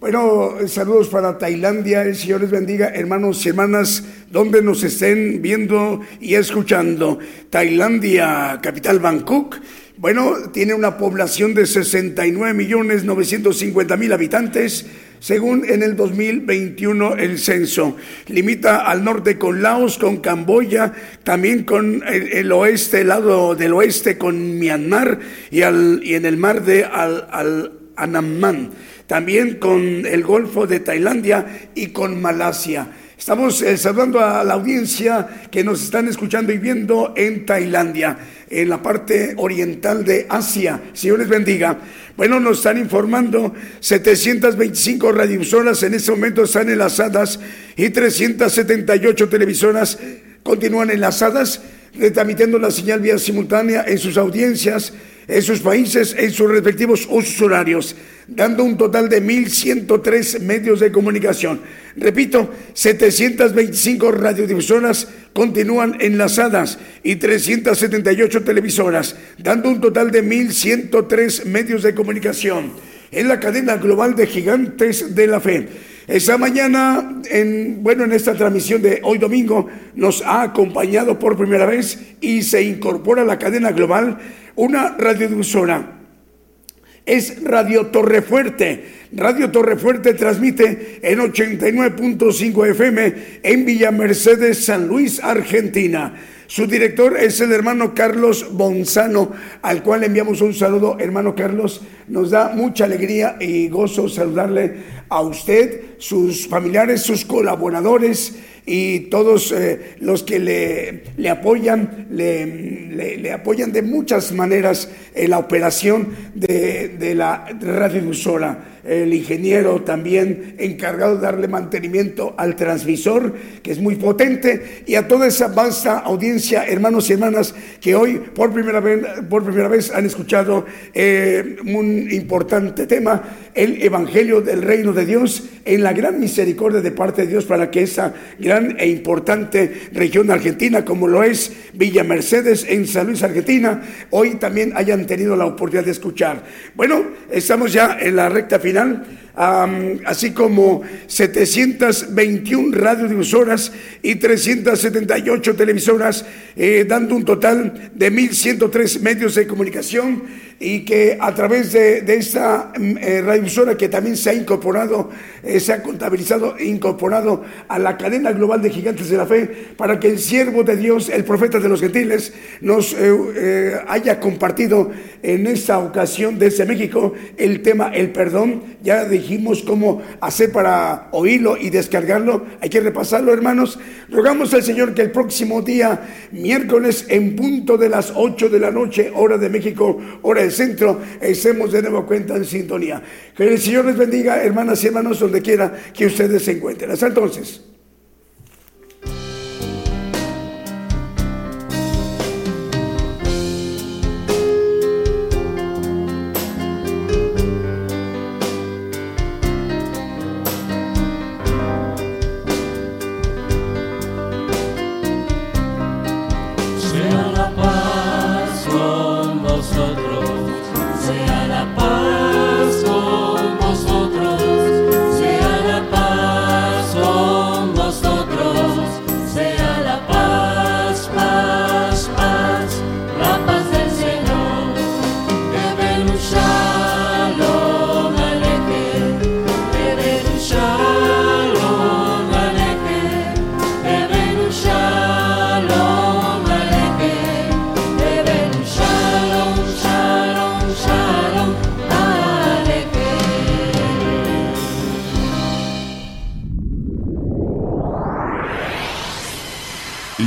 Bueno, saludos para Tailandia, el Señor les bendiga, hermanos y hermanas, donde nos estén viendo y escuchando. Tailandia, capital Bangkok. Bueno, tiene una población de 69 millones 950 mil habitantes, según en el 2021 el censo. Limita al norte con Laos, con Camboya, también con el, oeste, el lado del oeste con Myanmar y, al, y en el mar de al, al Anamman también con el Golfo de Tailandia y con Malasia. Estamos eh, saludando a la audiencia que nos están escuchando y viendo en Tailandia, en la parte oriental de Asia. Señor les bendiga. Bueno, nos están informando 725 radiovisoras en este momento están enlazadas y 378 televisoras continúan enlazadas, retransmitiendo la señal vía simultánea en sus audiencias en sus países, en sus respectivos usos horarios, dando un total de 1.103 medios de comunicación. Repito, 725 radiodifusoras continúan enlazadas y 378 televisoras, dando un total de 1.103 medios de comunicación en la cadena global de gigantes de la fe. Esa mañana, en, bueno, en esta transmisión de hoy domingo, nos ha acompañado por primera vez y se incorpora a la cadena global una radiodifusora. Es Radio Torrefuerte. Radio Torrefuerte transmite en 89.5 FM en Villa Mercedes, San Luis, Argentina. Su director es el hermano Carlos Bonzano, al cual enviamos un saludo. Hermano Carlos, nos da mucha alegría y gozo saludarle a usted, sus familiares, sus colaboradores y todos eh, los que le, le apoyan, le, le, apoyan de muchas maneras en la operación de, de la radiodifusora el ingeniero también encargado de darle mantenimiento al transmisor, que es muy potente, y a toda esa vasta audiencia, hermanos y hermanas, que hoy por primera vez, por primera vez han escuchado eh, un importante tema, el Evangelio del Reino de Dios, en la gran misericordia de parte de Dios para que esa gran e importante región argentina, como lo es Villa Mercedes en San Luis, Argentina, hoy también hayan tenido la oportunidad de escuchar. Bueno, estamos ya en la recta final final así como 721 radiodifusoras y 378 televisoras, eh, dando un total de 1.103 medios de comunicación y que a través de, esta mm, eh, radiodifusora que también se ha incorporado, eh, se ha contabilizado e incorporado a la cadena global de gigantes de la fe, para que el siervo de Dios, el profeta de los gentiles, nos haya compartido en esta ocasión desde México el tema el perdón ya dijimos cómo hacer para oírlo y descargarlo. Hay que repasarlo, hermanos. Rogamos al Señor que el próximo día, miércoles, en punto de las 8 de la noche, hora de México, hora del centro, estemos de nuevo cuenta en sintonía. Que el Señor les bendiga, hermanas y hermanos, donde quiera que ustedes se encuentren. Hasta entonces.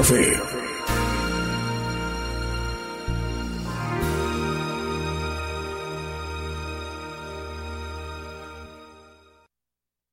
Santa Fe.